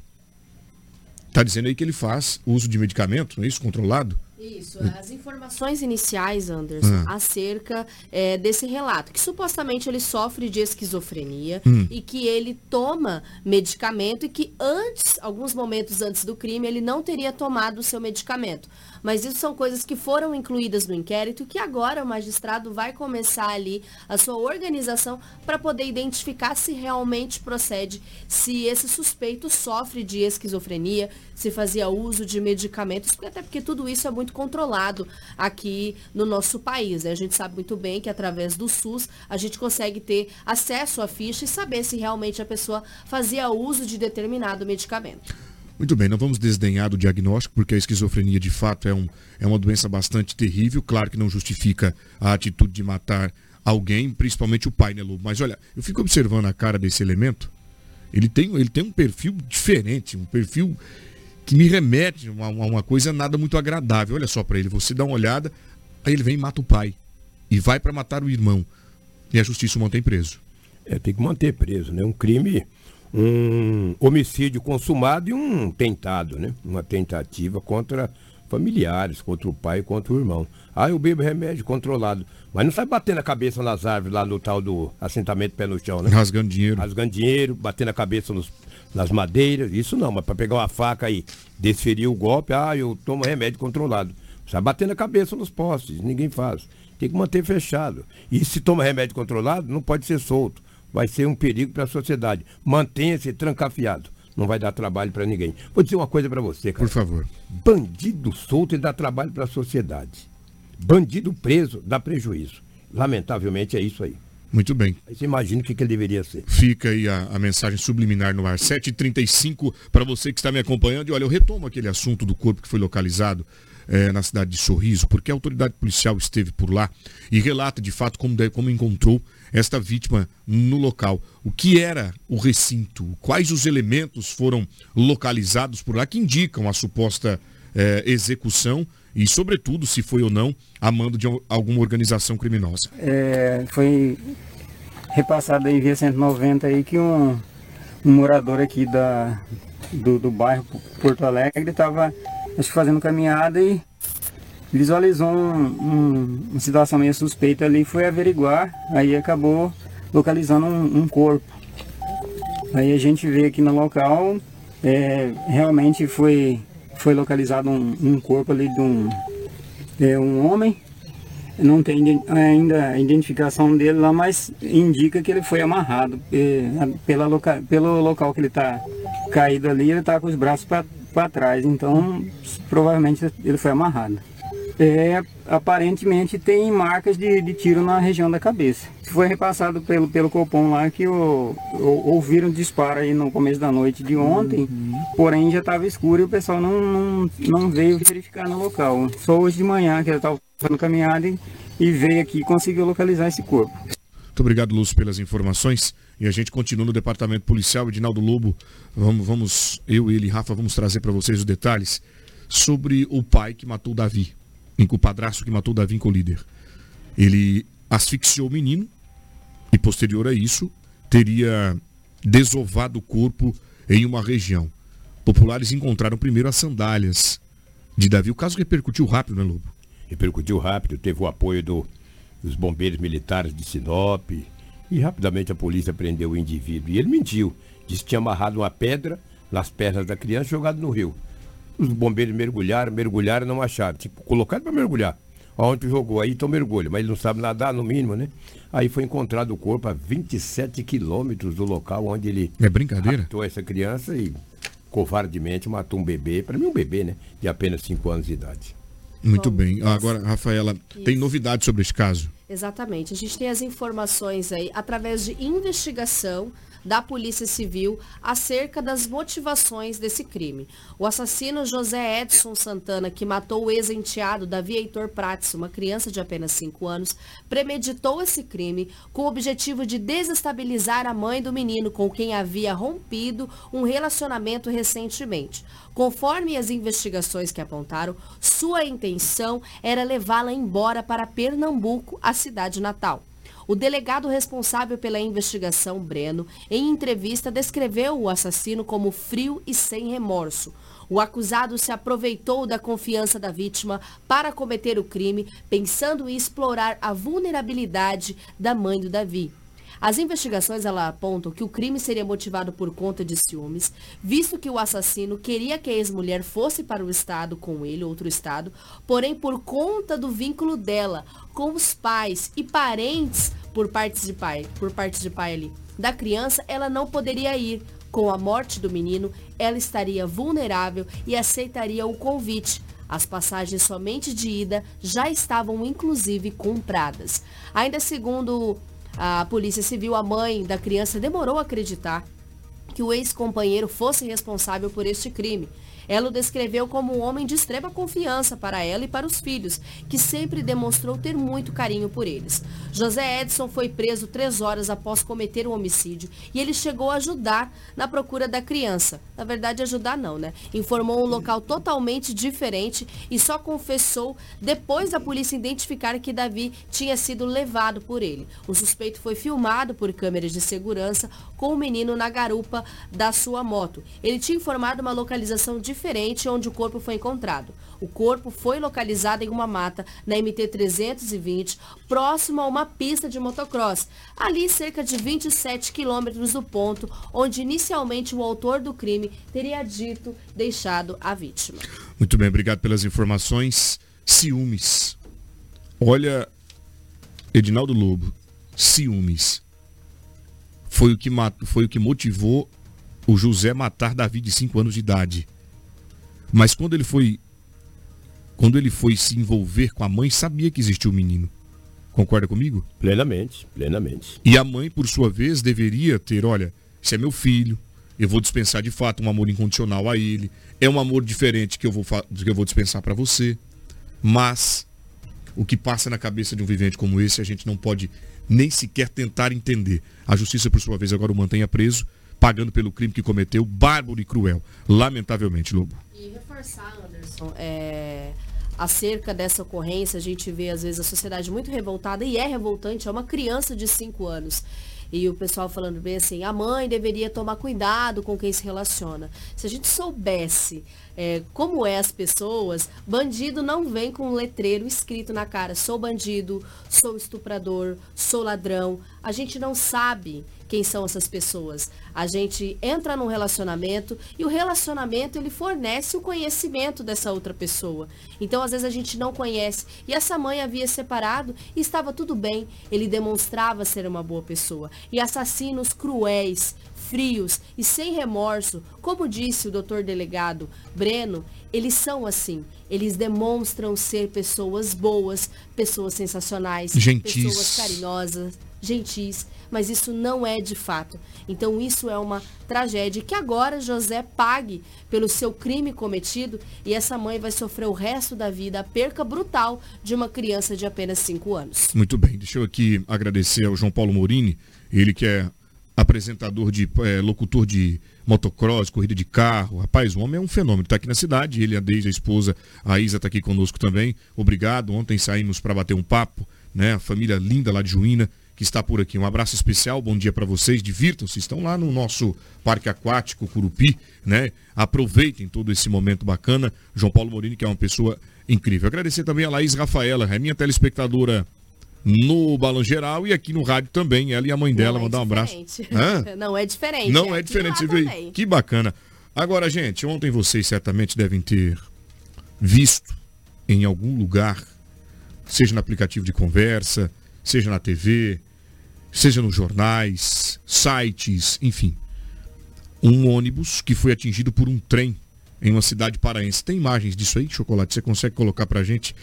Tá dizendo aí que ele faz uso de medicamento, não é isso? Controlado? Isso, as informações iniciais, Anderson, ah. acerca é, desse relato, que supostamente ele sofre de esquizofrenia hum. e que ele toma medicamento e que antes, alguns momentos antes do crime, ele não teria tomado o seu medicamento. Mas isso são coisas que foram incluídas no inquérito e que agora o magistrado vai começar ali a sua organização para poder identificar se realmente procede, se esse suspeito sofre de esquizofrenia, se fazia uso de medicamentos, até porque tudo isso é muito controlado aqui no nosso país. Né? A gente sabe muito bem que através do SUS a gente consegue ter acesso à ficha e saber se realmente a pessoa fazia uso de determinado medicamento. Muito bem, não vamos desdenhar do diagnóstico, porque a esquizofrenia de fato é, um, é uma doença bastante terrível. Claro que não justifica a atitude de matar alguém, principalmente o pai, né, Lobo? Mas olha, eu fico observando a cara desse elemento. Ele tem, ele tem um perfil diferente, um perfil que me remete a uma, uma coisa nada muito agradável. Olha só para ele, você dá uma olhada, aí ele vem e mata o pai. E vai para matar o irmão. E a justiça o mantém preso. É, tem que manter preso, né? Um crime um homicídio consumado e um tentado, né? Uma tentativa contra familiares, contra o pai e contra o irmão. Ah, eu bebo remédio controlado. Mas não sai batendo a cabeça nas árvores lá no tal do assentamento pé no chão, né? Rasgando dinheiro. Rasgando dinheiro, batendo a cabeça nos, nas madeiras. Isso não, mas para pegar uma faca e desferir o golpe, ah, eu tomo remédio controlado. Sai batendo a cabeça nos postes, ninguém faz. Tem que manter fechado. E se toma remédio controlado, não pode ser solto vai ser um perigo para a sociedade. Mantenha-se trancafiado. Não vai dar trabalho para ninguém. Vou dizer uma coisa para você, cara. Por favor. Bandido solto e dá trabalho para a sociedade. Bandido preso dá prejuízo. Lamentavelmente é isso aí. Muito bem. Aí você imagina o que, que ele deveria ser. Fica aí a, a mensagem subliminar no ar. 7h35 para você que está me acompanhando. E olha, eu retomo aquele assunto do corpo que foi localizado é, na cidade de Sorriso, porque a autoridade policial esteve por lá e relata de fato como, como encontrou esta vítima no local. O que era o recinto? Quais os elementos foram localizados por lá que indicam a suposta é, execução e, sobretudo, se foi ou não a mando de alguma organização criminosa? É, foi repassado aí via 190 aí que um, um morador aqui da, do, do bairro Porto Alegre estava fazendo caminhada e visualizou um, um, uma situação meio suspeita ali, foi averiguar, aí acabou localizando um, um corpo. Aí a gente vê aqui no local, é, realmente foi, foi localizado um, corpo ali de um, é, um homem, não tem ainda a identificação dele lá, mas indica que ele foi amarrado. É, pela loca, pelo local que ele está caído ali, ele está com os braços para trás, então provavelmente ele foi amarrado. É, aparentemente tem marcas de, de, tiro na região da cabeça. Foi repassado pelo, pelo Copom lá que o, o, ouviram disparo aí no começo da noite de ontem, uhum. porém já estava escuro e o pessoal não, não, não veio verificar no local. Só hoje de manhã que ele estava fazendo caminhada e, e veio aqui e conseguiu localizar esse corpo. Muito obrigado, Lúcio, pelas informações. E a gente continua no departamento policial. Edinaldo Lobo, vamos, vamos eu, ele e Rafa, vamos trazer para vocês os detalhes sobre o pai que matou Davi em que o padrasto que matou Davi líder. Ele asfixiou o menino e, posterior a isso, teria desovado o corpo em uma região. Populares encontraram primeiro as sandálias de Davi. O caso repercutiu rápido, né, Lobo? Repercutiu rápido, teve o apoio do, dos bombeiros militares de Sinop e rapidamente a polícia prendeu o indivíduo. E ele mentiu, disse que tinha amarrado uma pedra nas pernas da criança e jogado no rio. Os bombeiros mergulharam, mergulharam e não acharam. Tipo, colocaram para mergulhar. Onde jogou aí, então mergulha. Mas ele não sabe nadar, no mínimo, né? Aí foi encontrado o corpo a 27 quilômetros do local onde ele. É brincadeira? Matou essa criança e covardemente matou um bebê, para mim um bebê, né? De apenas 5 anos de idade. Muito Bom, bem. Agora, Rafaela, isso. tem novidade sobre esse caso? Exatamente. A gente tem as informações aí através de investigação da Polícia Civil acerca das motivações desse crime. O assassino José Edson Santana, que matou o ex-enteado Davi Heitor Prates, uma criança de apenas 5 anos, premeditou esse crime com o objetivo de desestabilizar a mãe do menino com quem havia rompido um relacionamento recentemente. Conforme as investigações que apontaram, sua intenção era levá-la embora para Pernambuco, a cidade natal. O delegado responsável pela investigação, Breno, em entrevista descreveu o assassino como frio e sem remorso. O acusado se aproveitou da confiança da vítima para cometer o crime, pensando em explorar a vulnerabilidade da mãe do Davi. As investigações ela apontam que o crime seria motivado por conta de ciúmes, visto que o assassino queria que a ex-mulher fosse para o estado com ele, outro estado, porém por conta do vínculo dela com os pais e parentes por partes de pai, por partes de pai ali, da criança, ela não poderia ir. Com a morte do menino, ela estaria vulnerável e aceitaria o convite. As passagens somente de ida já estavam inclusive compradas. Ainda segundo a Polícia Civil, a mãe da criança demorou a acreditar que o ex-companheiro fosse responsável por este crime. Ela o descreveu como um homem de extrema confiança para ela e para os filhos, que sempre demonstrou ter muito carinho por eles. José Edson foi preso três horas após cometer o homicídio e ele chegou a ajudar na procura da criança. Na verdade, ajudar não, né? Informou um local totalmente diferente e só confessou depois da polícia identificar que Davi tinha sido levado por ele. O suspeito foi filmado por câmeras de segurança com o menino na garupa da sua moto. Ele tinha informado uma localização diferente diferente onde o corpo foi encontrado. O corpo foi localizado em uma mata na MT-320, próximo a uma pista de motocross, ali cerca de 27 quilômetros do ponto onde inicialmente o autor do crime teria dito deixado a vítima. Muito bem, obrigado pelas informações. Ciúmes. Olha, Edinaldo Lobo, ciúmes. Foi o que, foi o que motivou o José matar Davi de 5 anos de idade. Mas quando ele foi quando ele foi se envolver com a mãe, sabia que existia o um menino. Concorda comigo? Plenamente, plenamente. E a mãe, por sua vez, deveria ter, olha, esse é meu filho, eu vou dispensar de fato um amor incondicional a ele, é um amor diferente que eu vou, que eu vou dispensar para você. Mas o que passa na cabeça de um vivente como esse, a gente não pode nem sequer tentar entender. A justiça, por sua vez, agora o mantenha preso, pagando pelo crime que cometeu, bárbaro e cruel. Lamentavelmente, Lobo. E reforçar, Anderson, é, acerca dessa ocorrência, a gente vê às vezes a sociedade muito revoltada e é revoltante, é uma criança de 5 anos. E o pessoal falando bem assim, a mãe deveria tomar cuidado com quem se relaciona. Se a gente soubesse é, como é as pessoas, bandido não vem com um letreiro escrito na cara, sou bandido, sou estuprador, sou ladrão. A gente não sabe quem são essas pessoas. A gente entra num relacionamento e o relacionamento ele fornece o conhecimento dessa outra pessoa. Então, às vezes a gente não conhece. E essa mãe havia separado e estava tudo bem. Ele demonstrava ser uma boa pessoa. E assassinos cruéis, frios e sem remorso, como disse o doutor delegado Breno, eles são assim. Eles demonstram ser pessoas boas, pessoas sensacionais, gentis. pessoas carinhosas, gentis, mas isso não é de fato. Então isso é uma tragédia que agora José pague pelo seu crime cometido e essa mãe vai sofrer o resto da vida a perca brutal de uma criança de apenas 5 anos. Muito bem, deixa eu aqui agradecer ao João Paulo Morini, ele que é apresentador de é, locutor de motocross, corrida de carro. Rapaz, o homem é um fenômeno. Está aqui na cidade, ele, a Deise, a esposa, a Isa está aqui conosco também. Obrigado. Ontem saímos para bater um papo, né? A família linda lá de Juína que está por aqui. Um abraço especial, bom dia para vocês. Divirtam-se, estão lá no nosso Parque Aquático Curupi, né? Aproveitem todo esse momento bacana. João Paulo Morini, que é uma pessoa incrível. Agradecer também a Laís Rafaela, é minha telespectadora no Balão Geral e aqui no rádio também. Ela e a mãe dela, é mandar um abraço. <laughs> Não é diferente. Não é, é diferente, você vê. Que bacana. Agora, gente, ontem vocês certamente devem ter visto em algum lugar, seja no aplicativo de conversa, seja na TV, seja nos jornais, sites, enfim. Um ônibus que foi atingido por um trem em uma cidade paraense. Tem imagens disso aí, Chocolate? Você consegue colocar pra gente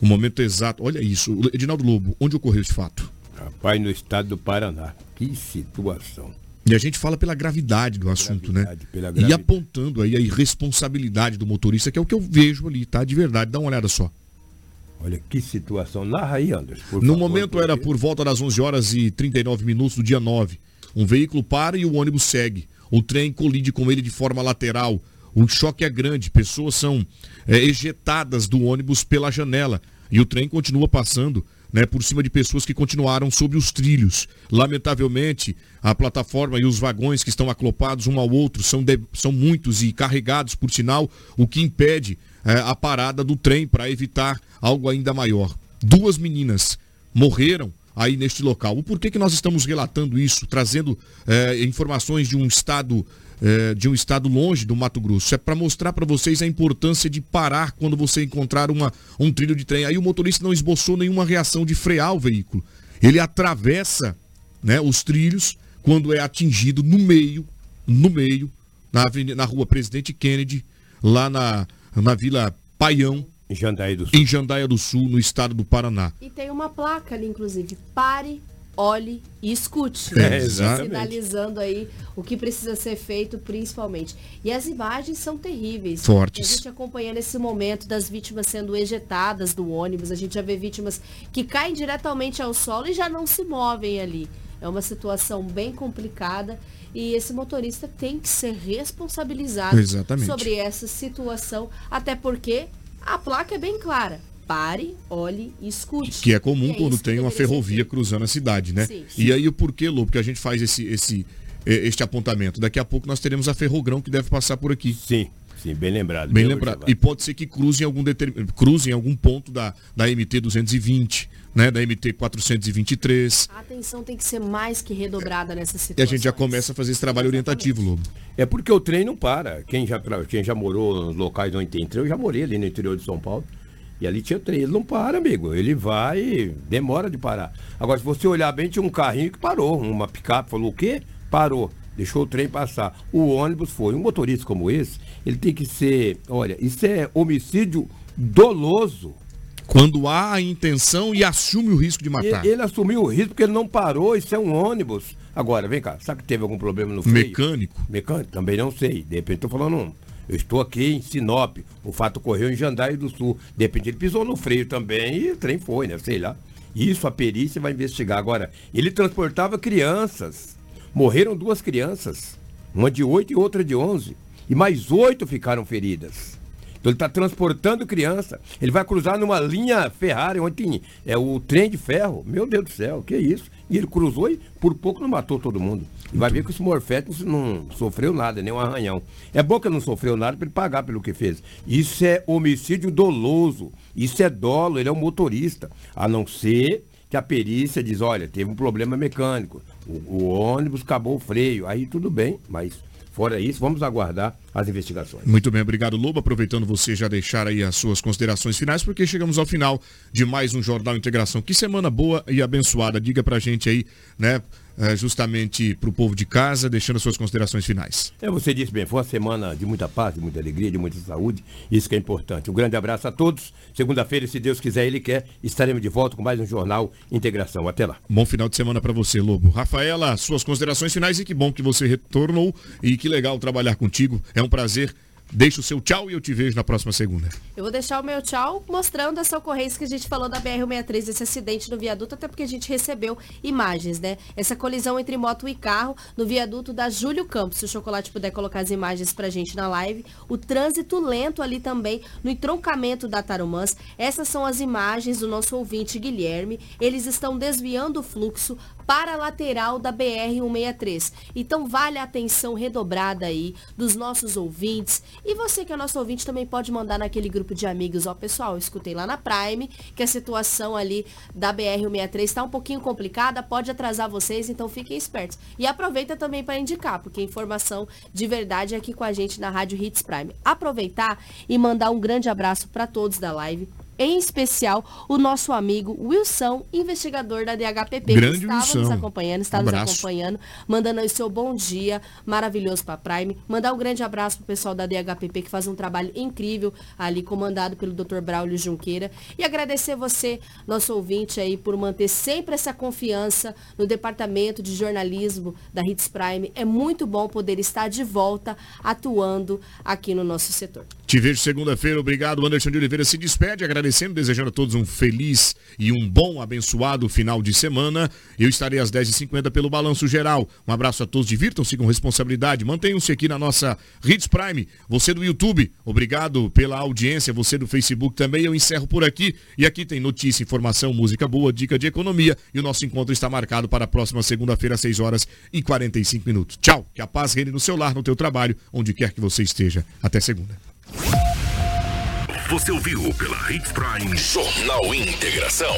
o momento exato. Olha isso, Edinaldo Lobo, onde ocorreu esse fato? Rapaz, no estado do Paraná. Que situação. E a gente fala pela gravidade do assunto, né? gravidade, né? E apontando aí a irresponsabilidade do motorista, que é o que eu vejo ali, tá? De verdade, dá uma olhada só. Olha que situação. Narra aí, Anderson. no favor, momento era por volta das 11 horas e 39 minutos do dia 9. Um veículo para e o ônibus segue. O trem colide com ele de forma lateral. O choque é grande, pessoas são é, ejetadas do ônibus pela janela e o trem continua passando né, por cima de pessoas que continuaram sob os trilhos. Lamentavelmente, a plataforma e os vagões que estão aclopados um ao outro são, de, são muitos e carregados, por sinal, o que impede é, a parada do trem para evitar algo ainda maior. Duas meninas morreram aí neste local. O porquê que nós estamos relatando isso, trazendo é, informações de um estado é, de um estado longe do Mato Grosso. É para mostrar para vocês a importância de parar quando você encontrar uma, um trilho de trem. Aí o motorista não esboçou nenhuma reação de frear o veículo. Ele atravessa né, os trilhos quando é atingido no meio, no meio, na, avenida, na rua Presidente Kennedy, lá na, na Vila Paião, em Jandaia do Sul. Em Jandaia do Sul, no estado do Paraná. E tem uma placa ali, inclusive, pare olhe e escute. É, <laughs> exatamente. Sinalizando aí o que precisa ser feito, principalmente. E as imagens são terríveis. Fortes. A gente acompanhando esse momento das vítimas sendo ejetadas do ônibus, a gente já vê vítimas que caem diretamente ao solo e já não se movem ali. É uma situação bem complicada e esse motorista tem que ser responsabilizado Exatamente. sobre essa situação, até porque a placa é bem clara pare, olhe e escute. Que é comum é quando tem uma ferrovia cruzando a cidade, né? Sim, sim. E aí o porquê, Lobo, que a gente faz esse, esse, este apontamento? Daqui a pouco nós teremos a Ferrogrão que deve passar por aqui. Sim. Sim, bem lembrado. Bem lembrado. E pode ser que cruze em algum, determin... cruze em algum ponto da, da MT 220, né? Da MT 423. A atenção tem que ser mais que redobrada nessa situação. E a gente já começa a fazer esse trabalho Exatamente. orientativo, Lobo. É porque o trem não para. Quem já, quem já morou nos locais onde tem trem, eu já morei ali no interior de São Paulo. E ali tinha trem. Ele não para, amigo. Ele vai, demora de parar. Agora, se você olhar bem, tinha um carrinho que parou. Uma picape falou o quê? Parou. Deixou o trem passar. O ônibus foi. Um motorista como esse, ele tem que ser. Olha, isso é homicídio doloso. Quando há a intenção e assume o risco de matar. Ele, ele, assumiu o risco porque ele não parou, isso é um ônibus. Agora, vem cá, sabe que teve algum problema no freio? Mecânico? Mecânico, também não sei. De repente estou falando um Eu estou aqui em Sinop. O fato ocorreu em Jandaia do Sul. De repente ele pisou no freio também e o trem foi, né? Sei lá. Isso a perícia vai investigar. Agora, ele transportava crianças. Morreram duas crianças. Uma de 8 e outra de 11. E mais oito ficaram feridas. Então ele está transportando criança. Ele vai cruzar numa linha Ferrari, onde tem é, o trem de ferro. Meu Deus do céu, que isso? E ele cruzou e por pouco não matou todo mundo. E vai ver que esse Morfete não sofreu nada, nem um arranhão. É bom que não sofreu nada para ele pagar pelo que fez. Isso é homicídio doloso. Isso é dolo, ele é um motorista. A não ser que a perícia diz, olha, teve um problema mecânico. O, o ônibus acabou o freio. Aí tudo bem, mas Fora isso, vamos aguardar as investigações. Muito bem, obrigado Lobo. Aproveitando você já deixar aí as suas considerações finais, porque chegamos ao final de mais um Jornal Integração. Que semana boa e abençoada. Diga pra gente aí, né? É, justamente para o povo de casa, deixando suas considerações finais. É, você disse bem, foi uma semana de muita paz, de muita alegria, de muita saúde, isso que é importante. Um grande abraço a todos. Segunda-feira, se Deus quiser, Ele quer, estaremos de volta com mais um Jornal Integração. Até lá. Bom final de semana para você, Lobo. Rafaela, suas considerações finais e que bom que você retornou e que legal trabalhar contigo. É um prazer Deixa o seu tchau e eu te vejo na próxima segunda. Eu vou deixar o meu tchau mostrando essa ocorrência que a gente falou da BR-163, esse acidente no viaduto, até porque a gente recebeu imagens, né? Essa colisão entre moto e carro no viaduto da Júlio Campos. Se o Chocolate puder colocar as imagens pra gente na live. O trânsito lento ali também no entroncamento da Tarumãs. Essas são as imagens do nosso ouvinte Guilherme. Eles estão desviando o fluxo para a lateral da BR-163. Então vale a atenção redobrada aí dos nossos ouvintes. E você que é nosso ouvinte também pode mandar naquele grupo de amigos, ó pessoal, escutei lá na Prime que a situação ali da BR-163 está um pouquinho complicada, pode atrasar vocês, então fiquem espertos. E aproveita também para indicar, porque informação de verdade é aqui com a gente na Rádio Hits Prime. Aproveitar e mandar um grande abraço para todos da live em especial o nosso amigo Wilson, investigador da DHPP, Grande que estava Wilson. nos acompanhando, está Um nos acompanhando, mandando aí o seu bom dia maravilhoso para Prime. Mandar um grande abraço pro pessoal da DHPP que faz um trabalho incrível ali, comandado pelo Dr. Braulio Junqueira. E agradecer você, nosso ouvinte aí, por manter sempre essa confiança no departamento de jornalismo da Hits Prime. É muito bom poder estar de volta atuando aqui no nosso setor. Te vejo segunda-feira. Obrigado. Anderson de Oliveira se despede, agradecendo, desejando a todos um feliz e um bom, abençoado final de semana. Eu estarei às 10h50 pelo Balanço Geral. Um abraço a todos, divirtam-se com responsabilidade. Mantenham-se aqui na nossa Hits Prime. Você do YouTube, obrigado pela audiência. Você do Facebook também. Eu encerro por aqui. E aqui tem notícia, informação, música boa, dica de economia. E o nosso encontro está marcado para a próxima segunda-feira, às 6 horas e 45 minutos. Tchau. Que a paz reine no seu lar, no teu trabalho, onde quer que você esteja. Até segunda. Você ouviu pela Hits Prime Jornal Integração.